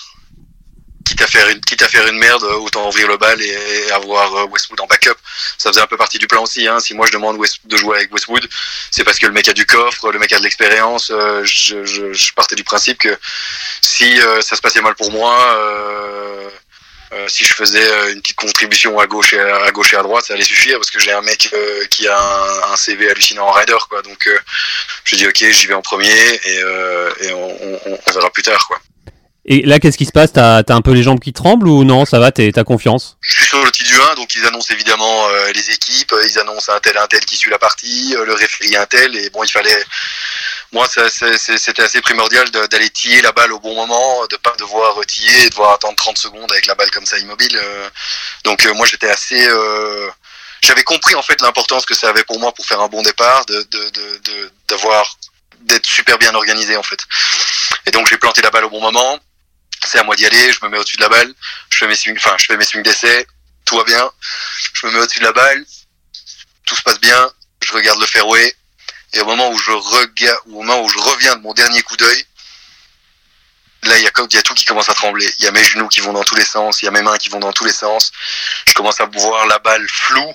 Quitte à faire une, quitte à faire une merde, autant ouvrir le bal et, avoir euh, Westwood en backup. Ça faisait un peu partie du plan aussi. Hein. Si moi je demande West- de jouer avec Westwood, c'est parce que le mec a du coffre, le mec a de l'expérience. Euh, je, je, je partais du principe que si euh, ça se passait mal pour moi. Euh, euh, si je faisais euh, une petite contribution à gauche et à, gauche et à droite, ça allait suffire parce que j'ai un mec euh, qui a un, CV hallucinant en rider, quoi. Donc, euh, je dis ok, j'y vais en premier et, euh, et on, on- on verra plus tard, quoi. Et là, qu'est-ce qui se passe? T'as as un peu les jambes qui tremblent ou non? Ça va T'as confiance? Je suis sur le petit du 1, donc ils annoncent évidemment euh, les équipes, euh, ils annoncent un tel, un tel qui suit la partie, euh, le référé un tel, et bon, il fallait. Moi, c'était assez primordial d'aller tiller la balle au bon moment, de pas devoir tiller devoir attendre 30 secondes avec la balle comme ça immobile. donc moi, j'étais assez. J'avais compris en fait l'importance que ça avait pour moi pour faire un bon départ, de d'avoir d'être super bien organisé en fait. Et donc j'ai planté la balle au bon moment c'est à moi d'y aller, je me mets au-dessus de la balle, je fais mes swings, enfin, je fais mes swings d'essai, tout va bien, je me mets au-dessus de la balle, tout se passe bien, je regarde le fairway, et au moment où je regarde, au moment où je reviens de mon dernier coup d'œil, là, il y y a tout qui commence à trembler. Il y a mes genoux qui vont dans tous les sens, il y a mes mains qui vont dans tous les sens. Je commence à voir la balle floue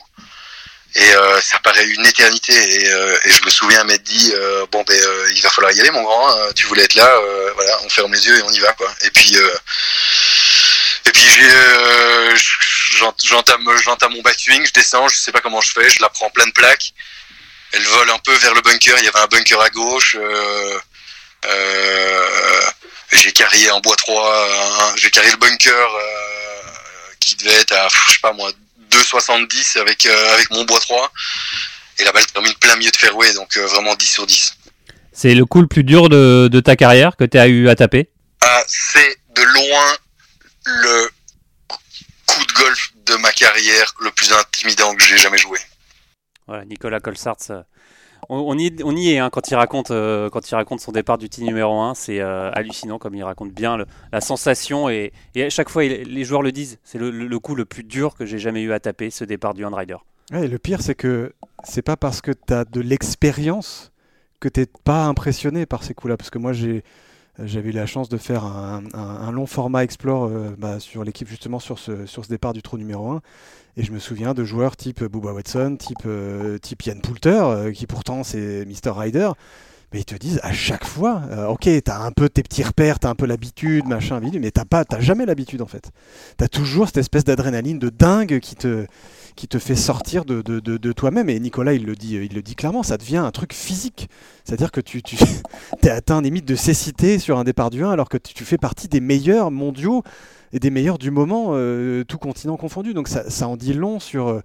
et euh, ça paraît une éternité. Et, euh, et je me souviens m'être dit euh, bon ben euh, il va falloir y aller mon grand hein. tu voulais être là euh, voilà on ferme les yeux et on y va quoi. Et puis et puis j'entame j'entame mon backswing je descends je sais pas comment je fais je la prends pleine plaque. Elle vole un peu vers le bunker il y avait un bunker à gauche j'ai carrié en bois 3 j'ai carré le bunker qui devait être à je sais pas moi 2,70 avec, euh, avec mon bois 3. Et la balle termine plein milieu de fairway, donc euh, vraiment 10 sur 10. C'est le coup le plus dur de, de ta carrière que tu as eu à taper? Ah, C'est de loin le coup de golf de ma carrière le plus intimidant que j'ai jamais joué. Voilà, Nicolas Colsart, on, y, est hein, quand, il raconte, euh, quand il raconte son départ du team numéro 1. C'est euh, hallucinant comme il raconte bien la sensation. Et, à chaque fois, les joueurs le disent c'est le, coup le plus dur que j'ai jamais eu à taper, ce départ du handrider. Ouais, le pire, c'est que c'est pas parce que tu as de l'expérience que tu pas impressionné par ces coups-là. Parce que moi, j'ai. J'avais eu la chance de faire un, long format Explore euh, bah, sur l'équipe justement sur ce, départ du trou numéro 1. Et je me souviens de joueurs type Bubba Watson, type, euh, type Ian Poulter, euh, qui pourtant c'est Mr. Ryder. Mais ils te disent à chaque fois, euh, ok, t'as un peu tes petits repères, t'as un peu l'habitude, machin, mais t'as pas, t'as jamais l'habitude en fait. T'as toujours cette espèce d'adrénaline de dingue qui te, qui te fait sortir de, de, de, toi-même. Et Nicolas, il le dit, il le dit clairement, ça devient un truc physique. C'est-à-dire que tu, tu [LAUGHS] es atteint limite de cécité sur un départ du 1 alors que tu fais partie des meilleurs mondiaux et des meilleurs du moment, euh, tout continent confondu. Donc ça, ça en dit long sur euh,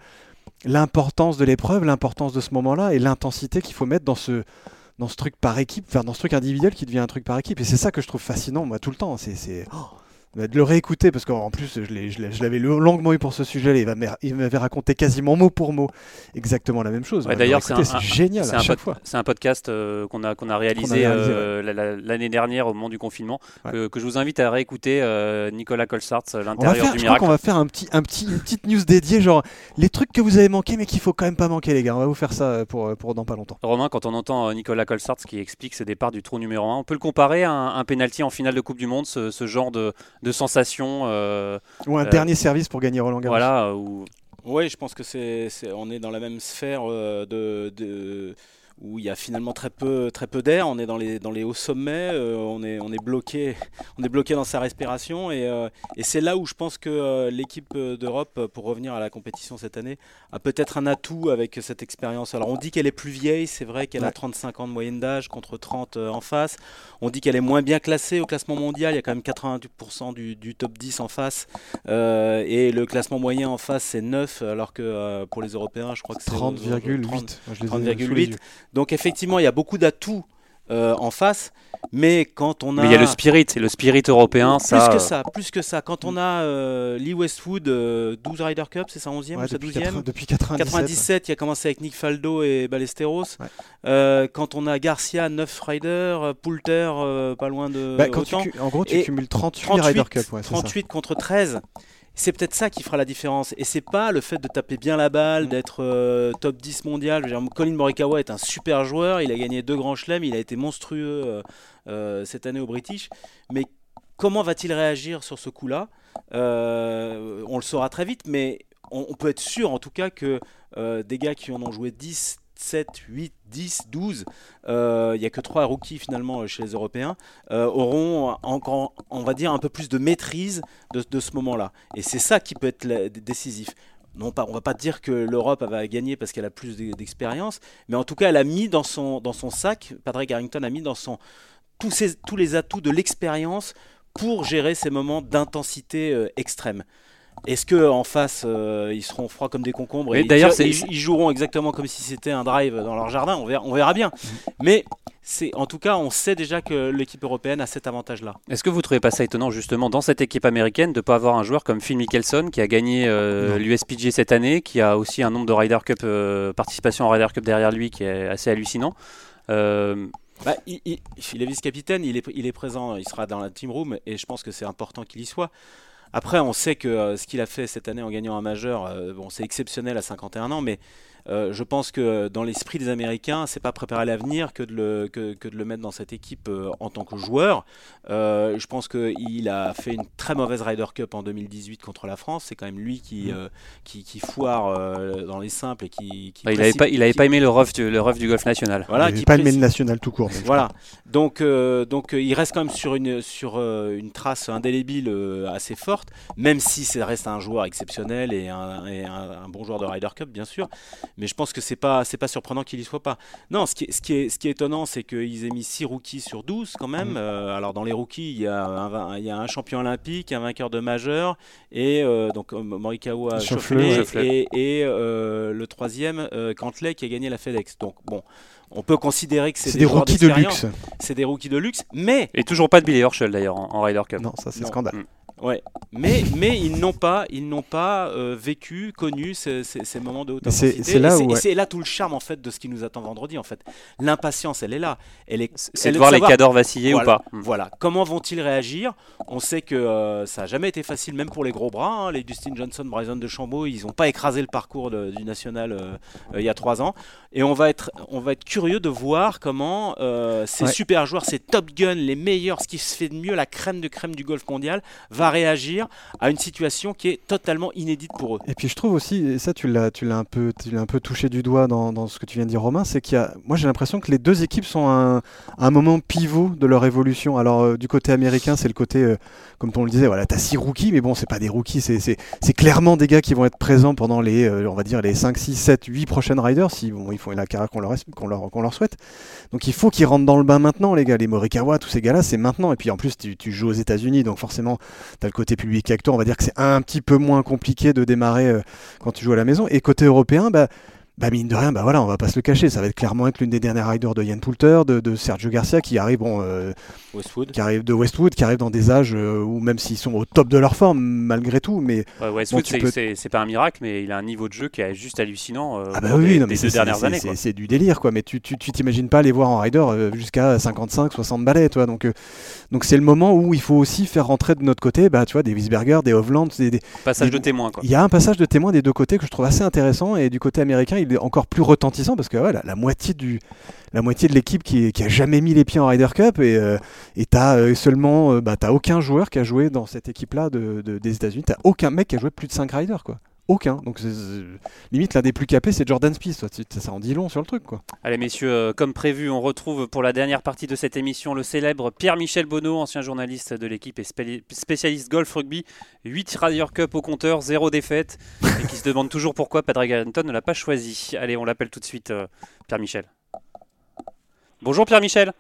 l'importance de l'épreuve, l'importance de ce moment-là et l'intensité qu'il faut mettre dans ce, dans ce truc par équipe, enfin dans ce truc individuel qui devient un truc par équipe. Et c'est ça que je trouve fascinant, moi, tout le temps. C'est. Oh de le réécouter parce qu'en plus je l'avais longuement eu pour ce sujet il m'avait raconté quasiment mot pour mot exactement la même chose. D'ailleurs c'est génial à chaque fois. c'est un podcast euh, qu'on a qu'on a réalisé, euh, l'année dernière au moment du confinement que, je vous invite à réécouter euh, Nicolas Colsart l'intérieur du je miracle. crois qu'on va faire un petit un petit une petite news dédiée genre les trucs que vous avez manqué mais qu'il faut quand même pas manquer les gars. On va vous faire ça pour pour dans pas longtemps. Romain quand on entend Nicolas Colsart qui explique ce départ du trou numéro 1 on peut le comparer à un, un penalty en finale de Coupe du Monde ce, ce genre de de sensations. Euh, ou un euh, dernier service pour gagner Roland Garros. Voilà. Ou... Oui, je pense que c'est, on est dans la même sphère euh, de, de où il y a finalement très peu, très peu d'air. On est dans les, dans les hauts sommets, euh, on, est, on, est bloqué, on est bloqué dans sa respiration. Et, euh, et c'est là où je pense que euh, l'équipe d'Europe, pour revenir à la compétition cette année, a peut-être un atout avec cette expérience. Alors on dit qu'elle est plus vieille, c'est vrai qu'elle a 35 ans de moyenne d'âge contre 30 en face. On dit qu'elle est moins bien classée au classement mondial, il y a quand même 88% du, du, top 10 en face. et le classement moyen en face, c'est 9, alors que pour les Européens, je crois que c'est 30,8. 30,8. Donc effectivement, il y a beaucoup d'atouts euh, en face. Mais quand on a. Mais il y a le spirit, et le spirit européen, plus ça. Plus que ça, plus que ça. Quand on a euh, Lee Westwood, 12 euh, Ryder Cup, c'est sa 11e ou sa 12e Depuis 97. 97, il a commencé avec Nick Faldo et Ballesteros. quand on a Garcia, 9 Ryder, Poulter, pas loin de. Bah, en gros, tu cumules 38, 38 Ryder Cup. 38 contre 13 c'est peut-être ça qui fera la différence. Et c'est pas le fait de taper bien la balle, mm. d'être euh, top 10 mondial. Colin Morikawa est un super joueur, il a gagné deux grands chelems, il a été monstrueux euh, euh, cette année au British. Mais comment va-t-il réagir sur ce coup-là? On le saura très vite, mais on, on, peut être sûr en tout cas que des gars qui en ont joué 10, 7, 8, 10, 12, il n'y a que 3 rookies finalement chez les Européens, euh, auront encore, on va dire, un peu plus de maîtrise de, ce moment-là. Et c'est ça qui peut être décisif. Non pas, on va pas dire que l'Europe va gagner parce qu'elle a plus d'expérience, mais en tout cas, elle a mis dans son, dans son sac, Patrick Harrington a mis dans son tous, tous les atouts de l'expérience pour gérer ces moments d'intensité euh, extrême. Est-ce que en face euh, ils seront froids comme des concombres et d'ailleurs, ils, ils joueront exactement comme si c'était un drive dans leur jardin On verra, on verra bien. Mais c'est en tout cas on sait déjà que l'équipe européenne a cet avantage-là. Est-ce que vous trouvez pas ça étonnant justement dans cette équipe américaine de ne pas avoir un joueur comme Phil Mickelson qui a gagné euh, l'USPG cette année, qui a aussi un nombre de Ryder Cup euh, participation en Ryder Cup derrière lui qui est assez hallucinant. Bah, il, il- il est vice-capitaine, il est, il est présent, il sera dans la team room et je pense que c'est important qu'il y soit. Après, on sait que euh, ce qu'il a fait cette année en gagnant un majeur, euh, bon, c'est exceptionnel à 51 ans, mais euh, je pense que dans l'esprit des Américains, c'est pas préparer l'avenir que, de le- que, que de le mettre dans cette équipe euh, en tant que joueur. Euh, je pense qu'il a fait une très mauvaise Ryder Cup en 2018 contre la France. C'est quand même lui qui, euh, qui, qui foire euh, dans les simples et qui. qui bah, il n'avait pas, il avait pas aimé le rough du, le rough du golf national. Voilà, il n'avait pas aimé le national tout court. donc. voilà. Donc, euh, donc il reste quand même sur une, sur, euh, une trace indélébile euh, assez forte, même si ça reste un joueur exceptionnel et un, et un- un bon joueur de Ryder Cup, bien sûr. Mais je pense que c'est pas, c'est pas surprenant qu'il y soit pas. Non, ce qui est, ce qui est, ce qui est étonnant, c'est qu'ils aient mis 6 rookies sur 12 quand même. Mhm. Euh, alors, dans les rookies, il y, a un, il y a un champion olympique, un vainqueur de majeur, et euh, donc euh, Morikawa Schauffele. et, et, euh, le troisième, euh, Cantley, qui a gagné la FedEx. Donc, bon. On peut considérer que c'est C'est des, des rookies de luxe. c'est des rookies de luxe, mais Et toujours pas de Billy Horschel d'ailleurs en, en Ryder Cup. Non, ça c'est scandale. Ouais, mais mais ils n'ont pas ils n'ont pas euh, vécu connu ces, ces- ces moments de haute intensité. c'est là et c'est, où, et ouais. c'est là tout le charme en fait de ce qui nous attend vendredi en fait. L'impatience, elle est là. Elle est C'est elle de voir les savoir- cadors vaciller voilà, ou pas. Mm. Voilà. Comment vont-ils réagir? On sait que euh, ça n'a jamais été facile, même pour les gros bras. hein. Les Dustin Johnson, Bryson de Chambaud, ils n'ont pas écrasé le parcours de- du national euh, euh, il y a trois ans. Et on va être, on va être curieux de voir comment euh, ces Ouais. super joueurs, ces top guns, les meilleurs, ce qui se fait de mieux, la crème de crème du golf mondial, va réagir à une situation qui est totalement inédite pour eux. Et puis je trouve aussi, et ça tu l'as, tu l'as un peu, tu l'as un peu touché du doigt dans, dans ce que tu viens de dire Romain, c'est qu'il y a, moi j'ai l'impression que les deux équipes sont à un, un moment pivot de leur évolution. Alors euh, du côté américain, c'est le côté, euh, comme on le disait, voilà, t'as six rookies, mais bon, c'est pas des rookies, c'est, c'est, c'est clairement des gars qui vont être présents pendant les, euh, on va dire les 5, 6, 7, 8 prochaines riders, si bon, ils font la carrière qu'on leur souhaite. Donc il faut qu'ils rentrent dans le bain maintenant, les gars, les Morikawa, tous ces gars-là, c'est maintenant. Et puis en plus, tu, tu joues aux États-Unis, donc forcément, tu as le côté public acteur, on va dire que c'est un petit peu moins compliqué de démarrer euh, quand tu joues à la maison. Et côté européen, bah, bah mine de rien, bah voilà, on va pas se le cacher, ça va être clairement être l'une des dernières riders de Yann Poulter, de, de Sergio Garcia qui arrive, bon, euh, Westwood. qui arrive de Westwood, qui arrive dans des âges euh, où même s'ils sont au top de leur forme malgré tout, mais Ouais, Westwood, Bon, c'est- peux- pas un miracle, mais il a un niveau de jeu qui est juste hallucinant euh, ah bah oui, des, non, mais des deux dernières années. c'est- du délire quoi, mais tu t'imagines pas les voir en rider euh, jusqu'à 55, 60 balais, toi, donc euh, donc c'est le moment où il faut aussi faire rentrer de notre côté, bah tu vois, des Wiesberger, des Hovland, des, des- Passage des- de témoin. Il y a un passage de témoin des deux côtés que je trouve assez intéressant et du côté américain il est encore plus retentissant parce que la, moitié de l'équipe qui, a jamais mis les pieds en Ryder Cup et euh, t'as euh, seulement euh, bah t'as aucun joueur qui a joué dans cette équipe là de, de- des États-Unis. T'as aucun mec qui a joué plus de 5 riders quoi aucun donc c'est- c'est- limite l'un des plus capés c'est Jordan Spieth toi. Ça en dit long sur le truc quoi Allez messieurs, euh, comme prévu, on retrouve pour la dernière partie de cette émission le célèbre Pierre-Michel Bonneau, ancien journaliste de l'équipe et spé- spécialiste golf rugby, 8 Ryder Cup au compteur, 0 défaite, [LAUGHS] et qui se demande toujours pourquoi Padraig Harrington ne l'a pas choisi. Allez, on l'appelle tout de suite euh, Pierre-Michel. Bonjour Pierre-Michel.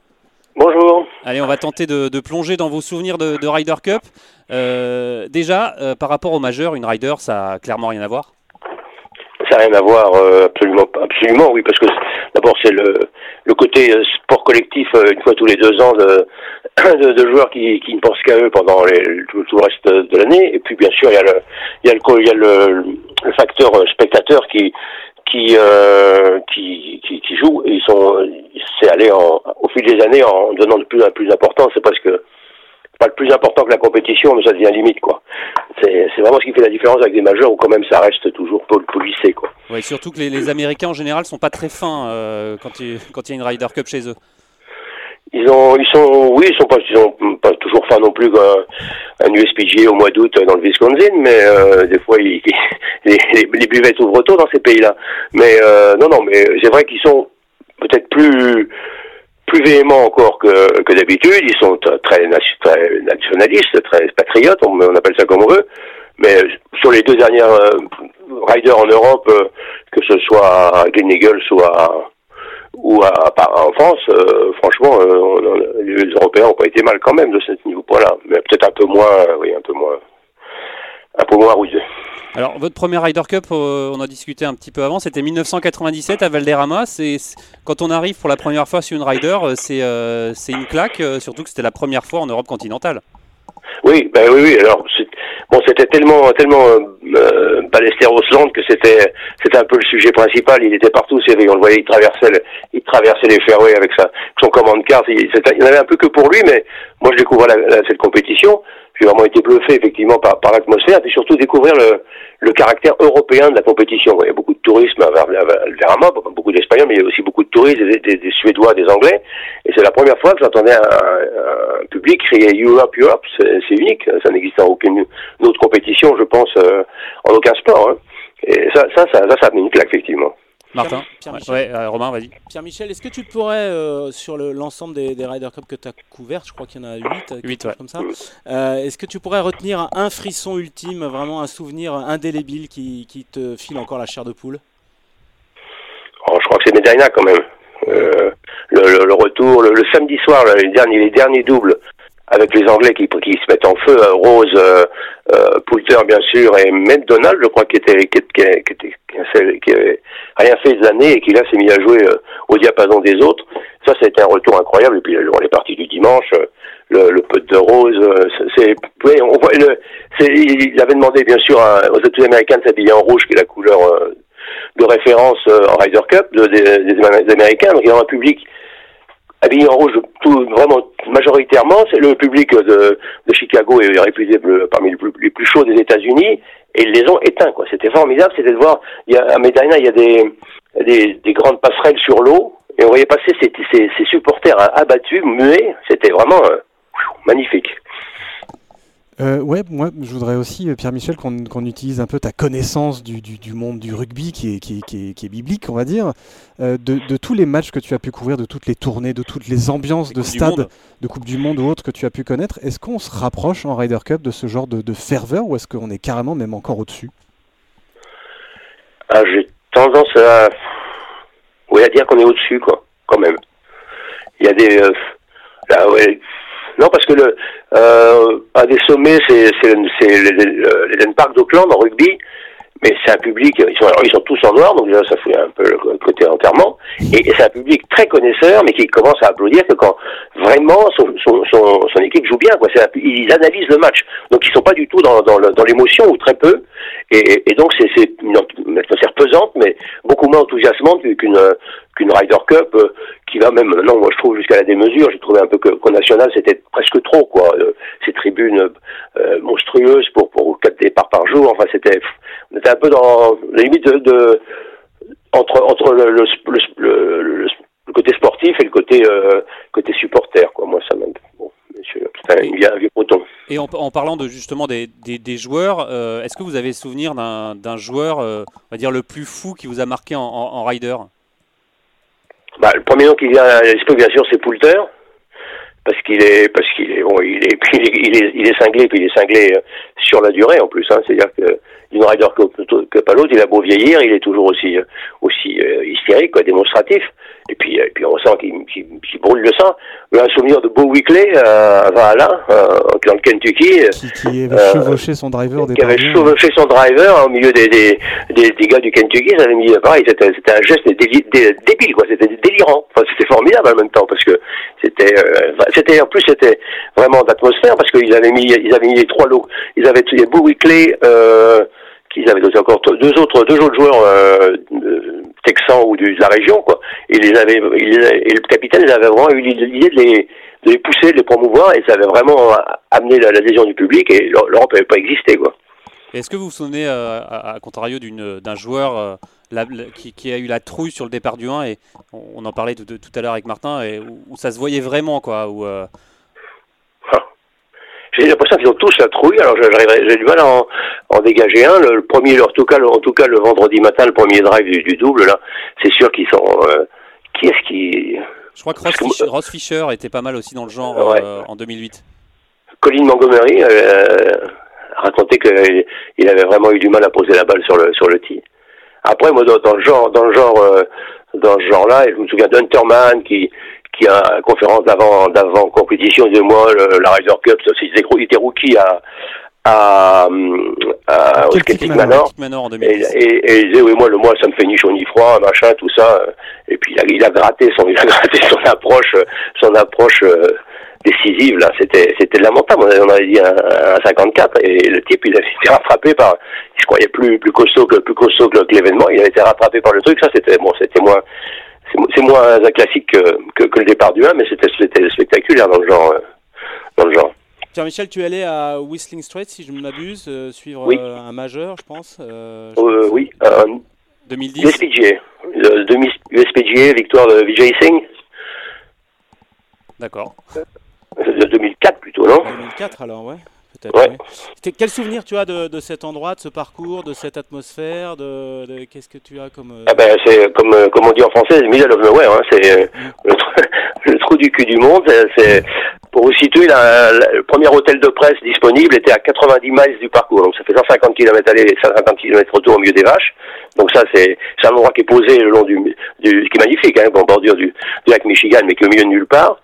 Bonjour. Allez, on va tenter de, plonger dans vos souvenirs de, de Ryder Cup. Euh, déjà, euh, par rapport au majeur, une Ryder, ça a clairement rien à voir. Ça n'a rien à voir, euh, absolument, absolument, oui, parce que d'abord c'est le, côté euh, sport collectif une fois tous les deux ans de, [COUGHS] joueurs qui, ne pensent qu'à eux pendant tout, le reste de l'année, et puis bien sûr il y a le, il y a le, facteur spectateur qui qui, ils sont, c'est allé en, au fil des années en donnant de plus en plus d'importance, c'est parce que pas le plus important que la compétition, mais ça devient limite, quoi. C'est vraiment ce qui fait la différence avec des majeurs où quand même ça reste toujours pol- policé, quoi. Ouais, surtout que les, les Américains en général sont pas très fins euh, quand il quand il y a une Ryder Cup chez eux. Ils ont, ils sont, oui, ils sont pas, ils sont pas toujours fins non plus qu'un un USPGA au mois d'août dans le Wisconsin, mais euh, des fois ils, [LAUGHS] les, les, les buvettes ouvrent tôt dans ces pays-là. Mais euh, non, non, mais c'est vrai qu'ils sont peut-être plus plus véhéments encore que, que d'habitude. Ils sont très, très nationalistes, très patriotes, on, appelle ça comme on veut. Mais sur les deux dernières euh, riders en Europe, euh, que ce soit à Glen Eagles ou à en France, euh, franchement, euh, les Européens n'ont pas été mal quand même de ce niveau point-là, mais peut-être un peu moins, euh, oui, un peu moins, Alors, votre premier Ryder Cup, euh, on a discuté un petit peu avant, c'était 1997 à Valderrama. C'est quand on arrive pour la première fois sur une Ryder, euh, c'est euh, c'est une claque, euh, surtout que c'était la première fois en Europe continentale. Oui, ben oui, oui. Alors, bon, c'était tellement, tellement euh, euh, Ballesteros Land que c'était, c'était un peu le sujet principal. Il était partout, c'est vrai. On le voyait, il traversait, le- il traversait les fairways avec sa, son commande carte. Il, il y en avait un peu que pour lui, mais moi, je découvrais la- la- cette compétition. J'ai vraiment été bluffé effectivement par, par l'atmosphère, et surtout découvrir le, le caractère européen de la compétition. Il y a beaucoup de tourisme vers, vers, beaucoup d'Espagnols, mais il y a aussi beaucoup de touristes, des, des- des Suédois, des Anglais. Et c'est la première fois que j'entendais un, un- public crier Europe, Europe. C'est, unique. Ça n'existe dans aucune autre compétition, je pense, euh, en aucun sport. hein. Et ça, ça, ça, ça, ça a mis une claque, effectivement. Martin Pierre Ouais, Michel. ouais, euh, Romain, vas-y. Pierre-Michel, est-ce que tu pourrais, euh, sur le- l'ensemble des, des Ryder Cup que tu as couverts, je crois qu'il y en a 8, Huit, ouais. comme ça, euh, est-ce que tu pourrais retenir un, frisson ultime, vraiment un souvenir indélébile qui, qui te file encore la chair de poule? Oh, je crois que c'est Medina quand même. Euh, le, le- le retour, le, le samedi soir, là, les derniers, les derniers doubles avec les Anglais qui, qui se mettent en feu, euh, Rose, euh, euh, Poulter bien sûr, et même je crois, qui était, qui, qui, qui, qui, avait rien fait de l'année et qui là s'est mis à jouer euh, au diapason des autres. Ça, été un retour incroyable. Et puis bon, les parties du dimanche, euh, le, le putt de Rose, euh, c'est, on voit le, il avait demandé bien sûr aux athlètes américains de s'habiller en rouge, qui est la couleur de référence en Ryder Cup de- des, des Américains. Donc il y a un public habillé en rouge, tout, vraiment majoritairement. C'est le public de, Chicago est réputé parmi les plus, les plus chauds des États-Unis et ils les ont éteints. Quoi. C'était formidable, c'était de voir. Il y a, à Medina, il y a des, des, des grandes passerelles sur l'eau et on voyait passer ces, ces, ces supporters abattus, muets. C'était vraiment euh, magnifique. Euh, ouais, moi je voudrais aussi, euh, Pierre-Michel, qu'on qu'on utilise un peu ta connaissance du, du- du monde du rugby qui est, qui est- qui est- qui est biblique, on va dire, euh, de, de tous les matchs que tu as pu couvrir, de toutes les tournées, de toutes les ambiances Les de stade, de Coupe du Monde ou autres que tu as pu connaître. Est-ce qu'on se rapproche en Ryder Cup de ce genre de, de ferveur ou est-ce qu'on est carrément même encore au-dessus? Ah, J'ai tendance à, oui, à dire qu'on est au-dessus, quoi, quand même. Il y a des, euh, là, ouais, non, parce que le, euh, un des sommets, c'est l'Eden Park d'Auckland en rugby, mais c'est un public, ils sont, ils sont tous en noir, donc déjà ça fait un peu le côté enterrement, et, c'est un public très connaisseur, mais qui commence à applaudir que quand vraiment son, son, son, équipe joue bien, quoi. Un- ils analysent le match, donc ils sont pas du tout dans, dans l'émotion ou très peu, et, et- donc c'est une atmosphère pesante, mais beaucoup moins enthousiasmante qu'une qu'une Ryder Cup euh, qui va même, non, moi je trouve jusqu'à la démesure. J'ai trouvé un peu que qu'au national c'était presque trop, quoi. Euh, ces tribunes euh, monstrueuses pour pour quatre départs par jour. Enfin, c'était, on était un peu dans la limite de, de entre entre le, le, le, le- côté sportif et le côté euh, côté supporter, quoi. Moi, ça m'a bon. Et en, en parlant de justement des, des- des joueurs, euh, est-ce que vous avez souvenir d'un d'un joueur, euh, on va dire le plus fou qui vous a marqué en, en, en rider Bah, le premier nom qui vient à l'esprit, bien sûr, c'est Poulter. Parce qu'il est, parce qu'il est, bon, il est, [LAUGHS] il est, il est, il est cinglé, puis il est cinglé euh, sur la durée en plus. Hein, C'est-à-dire que d'une Ryder Cup que, que pas l'autre, il a beau vieillir, il est toujours aussi, euh, aussi euh, hystérique, quoi, démonstratif. Et puis, euh, et puis on sent qu'il qu'il- qu'il brûle le sang. J'ai un souvenir de Beau Weekly euh, à Valhalla, euh, dans le Kentucky. euh, Qui, qui avait Euh, chevauché son driver des qui avait chevauché son driver hein, au milieu des, des, des, des gars du Kentucky, ça avait mis pareil, c'était, c'était un geste déli- dé- débile, quoi, c'était délirant. Enfin, c'était formidable en même temps, parce que c'était, euh, c'était, en plus, c'était vraiment d'atmosphère, parce qu'ils avaient mis, ils avaient mis les trois lots, ils avaient, il y a Beau Weekly, euh, qu'ils avaient aussi encore deux autres, deux autres joueurs, euh, euh, texans ou de la région, quoi. Et les avaient, et le capitaine, ils avaient vraiment eu l'idée de les, de les pousser, de les promouvoir, et ça avait vraiment amené la- l'adhésion du public, et l'Europe n'avait pas existé, quoi. Est-ce que vous vous souvenez, euh, à, à contrario, d'un joueur qui, a eu la trouille sur le départ du 1 et on, en parlait tout, à l'heure avec Martin, et où, ça se voyait vraiment quoi, J'ai l'impression qu'ils ont tous la trouille, alors j'ai du mal à en, en dégager un. Le, le premier, en tout cas, le, en tout cas, le vendredi matin, le premier drive du, du double, là, c'est sûr qu'ils sont. euh, qui est-ce qui. je crois que Ross, que Fischer, Ross Fischer était pas mal aussi dans le genre Ouais. euh, en 2008. Colin Montgomery euh, racontait qu'il il avait vraiment eu du mal à poser la balle sur le sur le tee. Après, moi, dans, dans le genre, dans le genre, euh, dans ce genre-là, je me souviens d'Hunterman qui qui a une conférence d'avant d'avant compétition de moi, le, la Ryder Cup, ça, il, était, il était rookie à à, à au Celtic Manor. Manor. En Et, 2010. et, et il disait oui moi le moi ça me fait ni chaud ni froid machin tout ça et puis il a, il a gratté son [LAUGHS] il a gratté son approche euh, son approche euh, décisive là c'était c'était lamentable on avait, on avait dit un, un 54 et le type il a été rattrapé par je croyais plus plus costaud que plus costaud que, que l'événement il a été rattrapé par le truc ça c'était bon c'était moins c'est mo- c'est moins un classique que, que, que le départ du 1 mais c'était spectaculaire dans le genre euh, dans le genre Pierre-Michel, tu es allé à Whistling Straits, si je ne m'abuse, euh, suivre Oui. euh, un majeur, je pense. euh, je pense. oui un 2010 USPGA le demi USPGA victoire de Vijay Singh D'accord. de 2004 plutôt non? 2004 alors, ouais. Peut-être. Ouais. ouais. T'es- Quel souvenir tu as de, de cet endroit, de ce parcours, de cette atmosphère, de, de- qu'est-ce que tu as comme euh, Ah ben c'est comme euh, comme on dit en français, middle of nowhere, hein, c'est euh, le, trou, [LAUGHS] le trou du cul du monde. c'est- pour vous situer, la- la- le premier hôtel de presse disponible était à 90 miles du parcours, donc ça fait 150 km aller et 150 km retour au milieu des vaches. Donc ça c'est c'est un endroit qui est posé le long du, du qui est magnifique, hein, en bordure du, du lac Michigan, mais qui est au milieu de nulle part.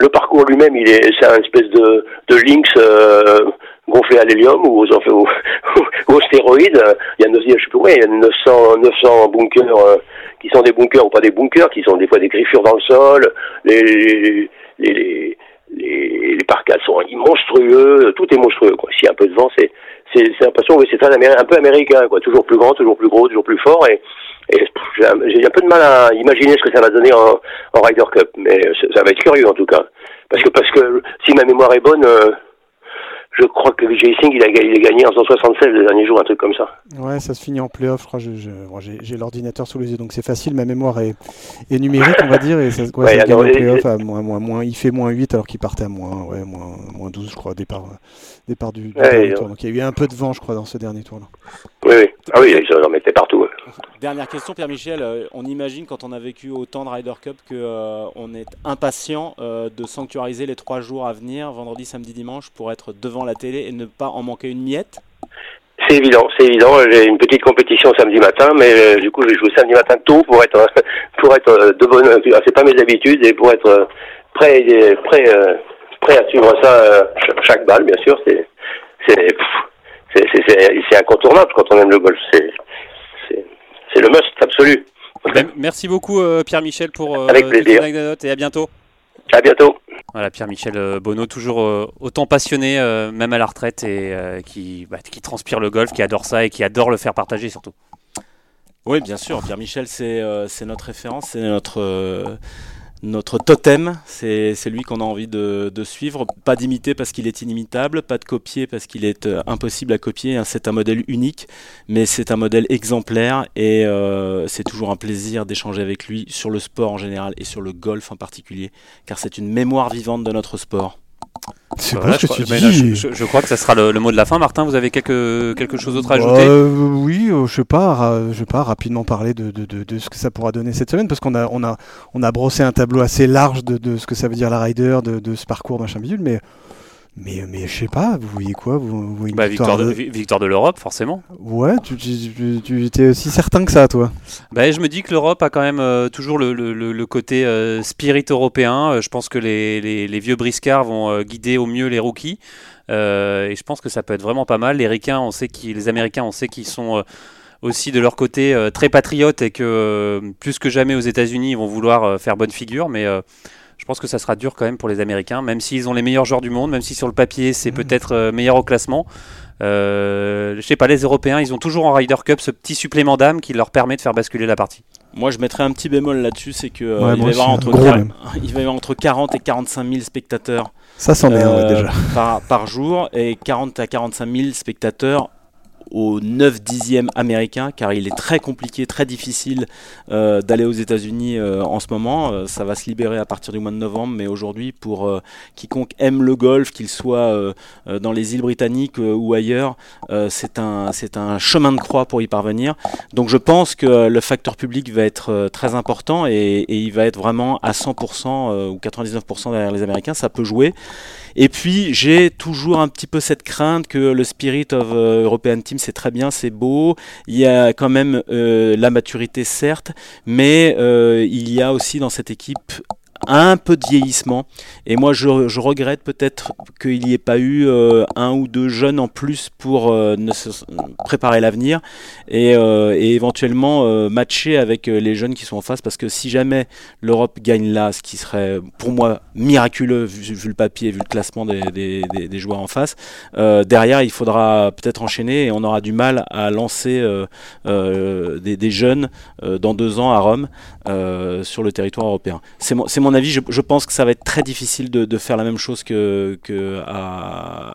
Le parcours lui-même, il est, c'est un espèce de, de lynx euh, gonflé à l'hélium ou aux, aux, [LAUGHS] aux stéroïdes. Il y a, je sais plus il y a 900, 900 bunkers euh, qui sont des bunkers ou pas des bunkers, qui sont des fois des griffures dans le sol. Les, les, les, les, les, parcades sont monstrueux, tout est monstrueux. Quoi. S'il y a un peu de vent, c'est, c'est, c'est l'impression, oui, c'est améri- un peu américain, quoi. Toujours plus grand, toujours plus gros, toujours plus fort. Et, et j'ai un- peu de mal à imaginer ce que ça va donner en, en Ryder Cup, mais ça va être curieux en tout cas. Parce que parce que si ma mémoire est bonne, euh, je crois que Vijay Singh il a, il a gagné en 176 le dernier jour, un truc comme ça. Ouais, ça se finit en playoff, je crois. je- je- bon, J'ai l'ordinateur sous les yeux, donc c'est facile. Ma mémoire est, est numérique, on va dire. Et ça, ouais, Ouais, ça gagne en playoff à moins, moins, moins. Il fait moins 8 alors qu'il partait à moins, ouais, moins, moins 12, je crois, au départ, départ du, du Ouais, dernier tour. Donc il y a eu un peu de vent, je crois, dans ce dernier tour-là. Oui, oui. Ah oui, ils en mettaient partout. Dernière question, Pierre-Michel. Euh, on imagine quand on a vécu autant de Ryder Cup que euh, on est impatient euh, de sanctuariser les trois jours à venir, vendredi, samedi, dimanche, pour être devant la télé et ne pas en manquer une miette? C'est évident, c'est évident. J'ai une petite compétition samedi matin, mais euh, du coup, je vais jouer samedi matin tôt pour être [LAUGHS] pour être de bonne. C'est pas mes habitudes et pour être prêt prêt prêt à suivre ça chaque, balle, bien sûr. C'est c'est c'est- c'est- c'est incontournable quand on aime le golf. C'est c'est c'est le must absolu. Merci beaucoup euh, Pierre-Michel pour euh, Avec plaisir. anecdotes et à bientôt. À bientôt. Voilà, Pierre-Michel euh, Bonneau, toujours euh, autant passionné, euh, même à la retraite, et euh, qui, bah, qui transpire le golf, qui adore ça et qui adore le faire partager surtout. Oui, bien sûr. Pierre-Michel, c'est euh, c'est notre référence, c'est notre, euh, notre totem. C'est lui qu'on a envie de, de suivre. Pas d'imiter parce qu'il est inimitable, pas de copier parce qu'il est euh, impossible à copier. hein. C'est un modèle unique, mais c'est un modèle exemplaire et euh, c'est toujours un plaisir d'échanger avec lui sur le sport en général et sur le golf en particulier, car c'est une mémoire vivante de notre sport. C'est Voilà, ce que tu crois, dis. je- je- je crois que ça sera le, le mot de la fin. Martin, vous avez quelque, quelque chose d'autre à ajouter Euh, oui, euh, je sais pas, je sais pas rapidement parler de, de, de, de ce que ça pourra donner cette semaine parce qu'on a on a on a brossé un tableau assez large de, de ce que ça veut dire la rider, de, de ce parcours machin bidule, mais mais mais je sais pas, vous voyez quoi, vous, voyez Bah, victoire, de, de- vi- victoire de l'Europe, forcément. Ouais, tu, tu, tu- étais aussi certain que ça, toi. Bah, je me dis que l'Europe a quand même euh, toujours le, le- le- côté euh, spirit européen. Euh, je pense que les, les- les vieux briscards vont euh, guider au mieux les rookies. Et je pense que ça peut être vraiment pas mal. Les, Ricains, on sait les Américains, on sait qu'ils sont aussi de leur côté euh, très patriotes et que euh, plus que jamais aux États-Unis, ils vont vouloir euh, faire bonne figure. Mais je pense que ça sera dur quand même pour les Américains, même s'ils ont les meilleurs joueurs du monde, même si sur le papier c'est peut-être euh, meilleur au classement. Euh, je sais pas, les Européens, ils ont toujours en Ryder Cup ce petit supplément d'âme qui leur permet de faire basculer la partie. Moi, je mettrais un petit bémol là-dessus, c'est que euh, Ouais, il, moi va y avoir aussi, entre un gros quar- même. [LAUGHS] il va y avoir entre 40 et 45 000 spectateurs Ça, c'en est un, ouais, euh, déjà. par, par jour et 40 à 45 000 spectateurs au 9 dixième américain car il est très compliqué, très difficile euh, d'aller aux États-Unis euh, en ce moment. Euh, ça va se libérer à partir du mois de novembre, mais aujourd'hui pour quiconque aime le golf, qu'il soit dans les îles britanniques ou ailleurs, c'est un un chemin de croix pour y parvenir. Donc je pense que le facteur public va être très important et, et il va être vraiment à 100% euh, ou 99% derrière les Américains. Ça peut jouer. Et puis j'ai toujours un petit peu cette crainte que le Spirit of euh, European Team c'est très bien, c'est beau, il y a quand même euh, la maturité certes, mais euh, il y a aussi dans cette équipe un peu de vieillissement. Et moi, je, regrette peut-être qu'il n'y ait pas eu euh, un ou deux jeunes en plus pour euh, préparer l'avenir et, euh, éventuellement matcher avec les jeunes qui sont en face. Parce que si jamais l'Europe gagne là, ce qui serait pour moi miraculeux vu, le papier, vu le classement des, joueurs en face, derrière, il faudra peut-être enchaîner et on aura du mal à lancer des, jeunes dans deux ans à Rome sur le territoire européen. C'est mon, mon avis, je, je pense que ça va être très difficile de, de faire la même chose que, que à-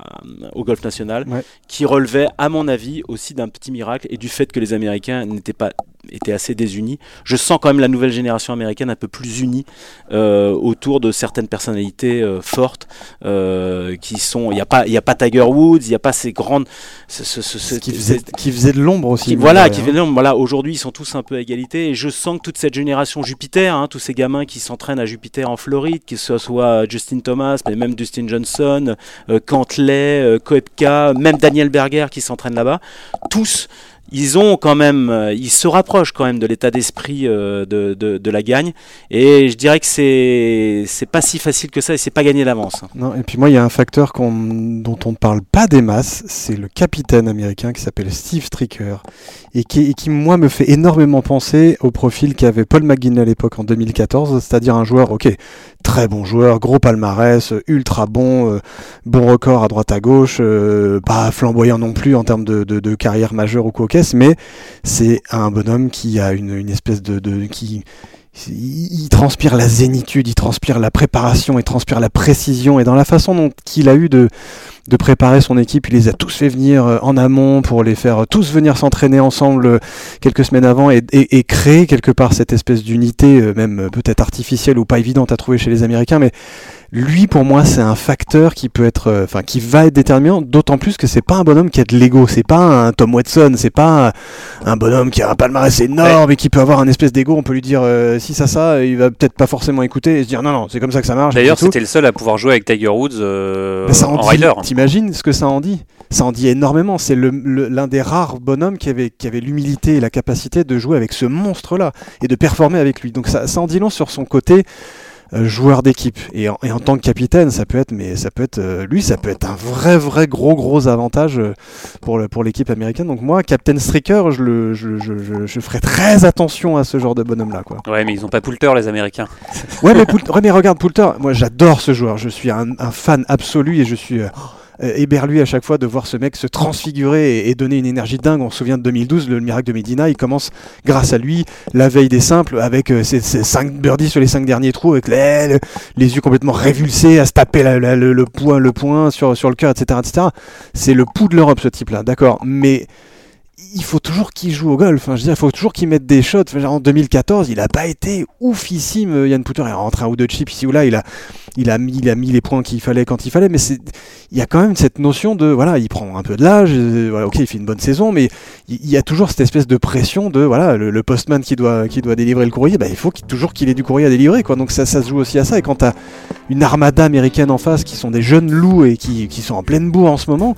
au Golfe National, Ouais. qui relevait, à mon avis, aussi d'un petit miracle et du fait que les Américains n'étaient pas étaient assez désunis. Je sens quand même la nouvelle génération américaine un peu plus unie euh, autour de certaines personnalités euh, fortes euh, qui sont. Il n'y a pas, il y a pas Tiger Woods, il n'y a pas ces grandes. ce- qui faisait, qui faisait de l'ombre aussi. qui- voilà, qui non, voilà, aujourd'hui ils sont tous un peu à égalité et je sens que toute cette génération Jupiter, hein, tous ces gamins qui s'entraînent à Jupiter en Floride, que ce soit Justin Thomas, mais même Dustin Johnson, euh, Cantley, euh, Koepka, même Daniel Berger qui s'entraîne là-bas, tous ils ont quand même, euh, ils se rapprochent quand même de l'état d'esprit euh, de, de, la gagne et je dirais que c'est c'est pas si facile que ça et c'est pas gagné d'avance. Non, et puis moi, il y a un facteur dont on ne parle pas des masses, c'est le capitaine américain qui s'appelle Steve Stricker, et qui, qui, moi, me fait énormément penser au profil qu'avait Paul McGuinness à l'époque en 2014, c'est-à-dire un joueur, ok, très bon joueur, gros palmarès, ultra bon, euh, bon record à droite à gauche, pas flamboyant non plus en termes de, de, de carrière majeure ou mais c'est un bonhomme qui a une, espèce de... de qui, il transpire la zénitude, il transpire la préparation, il transpire la précision, et dans la façon dont il a eu de, de préparer son équipe, il les a tous fait venir euh, en amont pour les faire euh, tous venir s'entraîner ensemble euh, quelques semaines avant et, et- et créer quelque part cette espèce d'unité, même peut-être artificielle ou pas évidente à trouver chez les Américains, mais lui pour moi c'est un facteur qui peut être, enfin qui va être déterminant, d'autant plus que c'est pas un bonhomme qui a de l'ego, c'est pas un Tom Watson, c'est pas un, bonhomme qui a un palmarès énorme et qui peut avoir un espèce d'ego, on peut lui dire euh, si ça ça, il va peut-être pas forcément écouter et se dire non non c'est comme ça que ça marche. D'ailleurs, c'était le seul à pouvoir jouer avec Tiger Woods euh, ça en rider. T'imagines ce que ça en dit? Ça en dit énormément. C'est l'un des rares bonhommes qui avait, qui avait l'humilité et la capacité de jouer avec ce monstre-là et de performer avec lui. Donc ça, ça en dit long sur son côté euh, joueur d'équipe. Et en, et en tant que capitaine, ça peut être, mais ça peut être, euh, lui, ça peut être un vrai, vrai gros, gros avantage euh, pour le- pour l'équipe américaine. Donc moi, Captain Stricker, je, le, je, je, je, je ferai très attention à ce genre de bonhomme-là, quoi. Ouais, mais ils ont pas Poulter, les Américains. Ouais, mais, [LAUGHS] Poul- ouais, mais regarde Poulter, moi j'adore ce joueur, je suis un, un fan absolu et je suis euh, éberlué à chaque fois de voir ce mec se transfigurer et, donner une énergie dingue. On se souvient de 2012, le miracle de Medina, il commence grâce à lui la veille des simples avec euh, ses, ses cinq birdies sur les cinq derniers trous, avec les, le- les yeux complètement révulsés, à se taper la- le, poing, le poing sur, sur le cœur, etc. etc. C'est le pouls de l'Europe ce type-là, d'accord, mais il faut toujours qu'il joue au golf. Enfin, je veux il faut toujours qu'il mette des shots. En 2014, il a pas été oufissime. euh, Yann Pouter est rentré un ou deux chips ici ou là. Il a, mis, il a mis les points qu'il fallait quand il fallait. Mais il y a quand même cette notion de, voilà, il prend un peu de l'âge. euh, ok, il fait une bonne saison, mais il, y a toujours cette espèce de pression de, voilà, le, postman qui doit, qui doit délivrer le courrier. Bah, il faut toujours qu'il ait du courrier à délivrer, quoi. Donc ça, se joue aussi à ça. Et quand t'as une armada américaine en face qui sont des jeunes loups et qui, sont en pleine bourre en ce moment.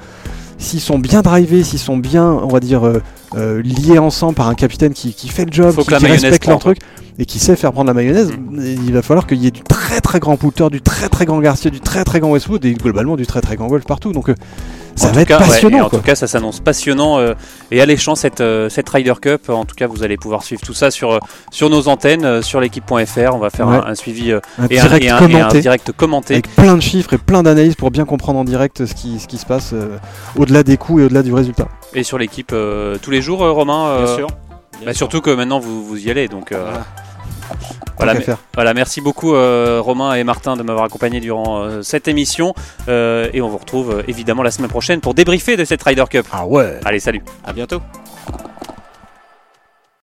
S'ils sont bien drivés, s'ils sont bien, on va dire, euh, euh, liés ensemble par un capitaine qui, qui fait le job, Faut qui, respecte leur truc et qui sait faire prendre la mayonnaise, Mm. il va falloir qu'il y ait du très très grand Poulter, du très très grand Garcia, du très très grand Westwood et globalement du très très grand golf partout. Donc euh, ça En va tout être cas, ouais, et passionnant. en tout cas, ça s'annonce passionnant euh, et alléchant cette, euh, cette Ryder Cup. En tout cas, vous allez pouvoir suivre tout ça sur, euh, sur nos antennes, sur l'équipe.fr. On va faire Ouais. un, un suivi euh, un et, un, direct et un- et un commenté. direct commenté. Avec plein de chiffres et plein d'analyses pour bien comprendre en direct ce qui, ce qui se passe euh, au-delà des coups et au-delà du résultat. Et sur l'équipe euh, tous les jours, euh, Romain. euh, Bien sûr. bah, surtout que maintenant vous, vous y allez. Donc, euh, Voilà. Voilà, faire. merci beaucoup euh, Romain et Martin de m'avoir accompagné durant euh, cette émission. Euh, et on vous retrouve euh, évidemment la semaine prochaine pour débriefer de cette Ryder Cup. Ah ouais Allez, salut À bientôt.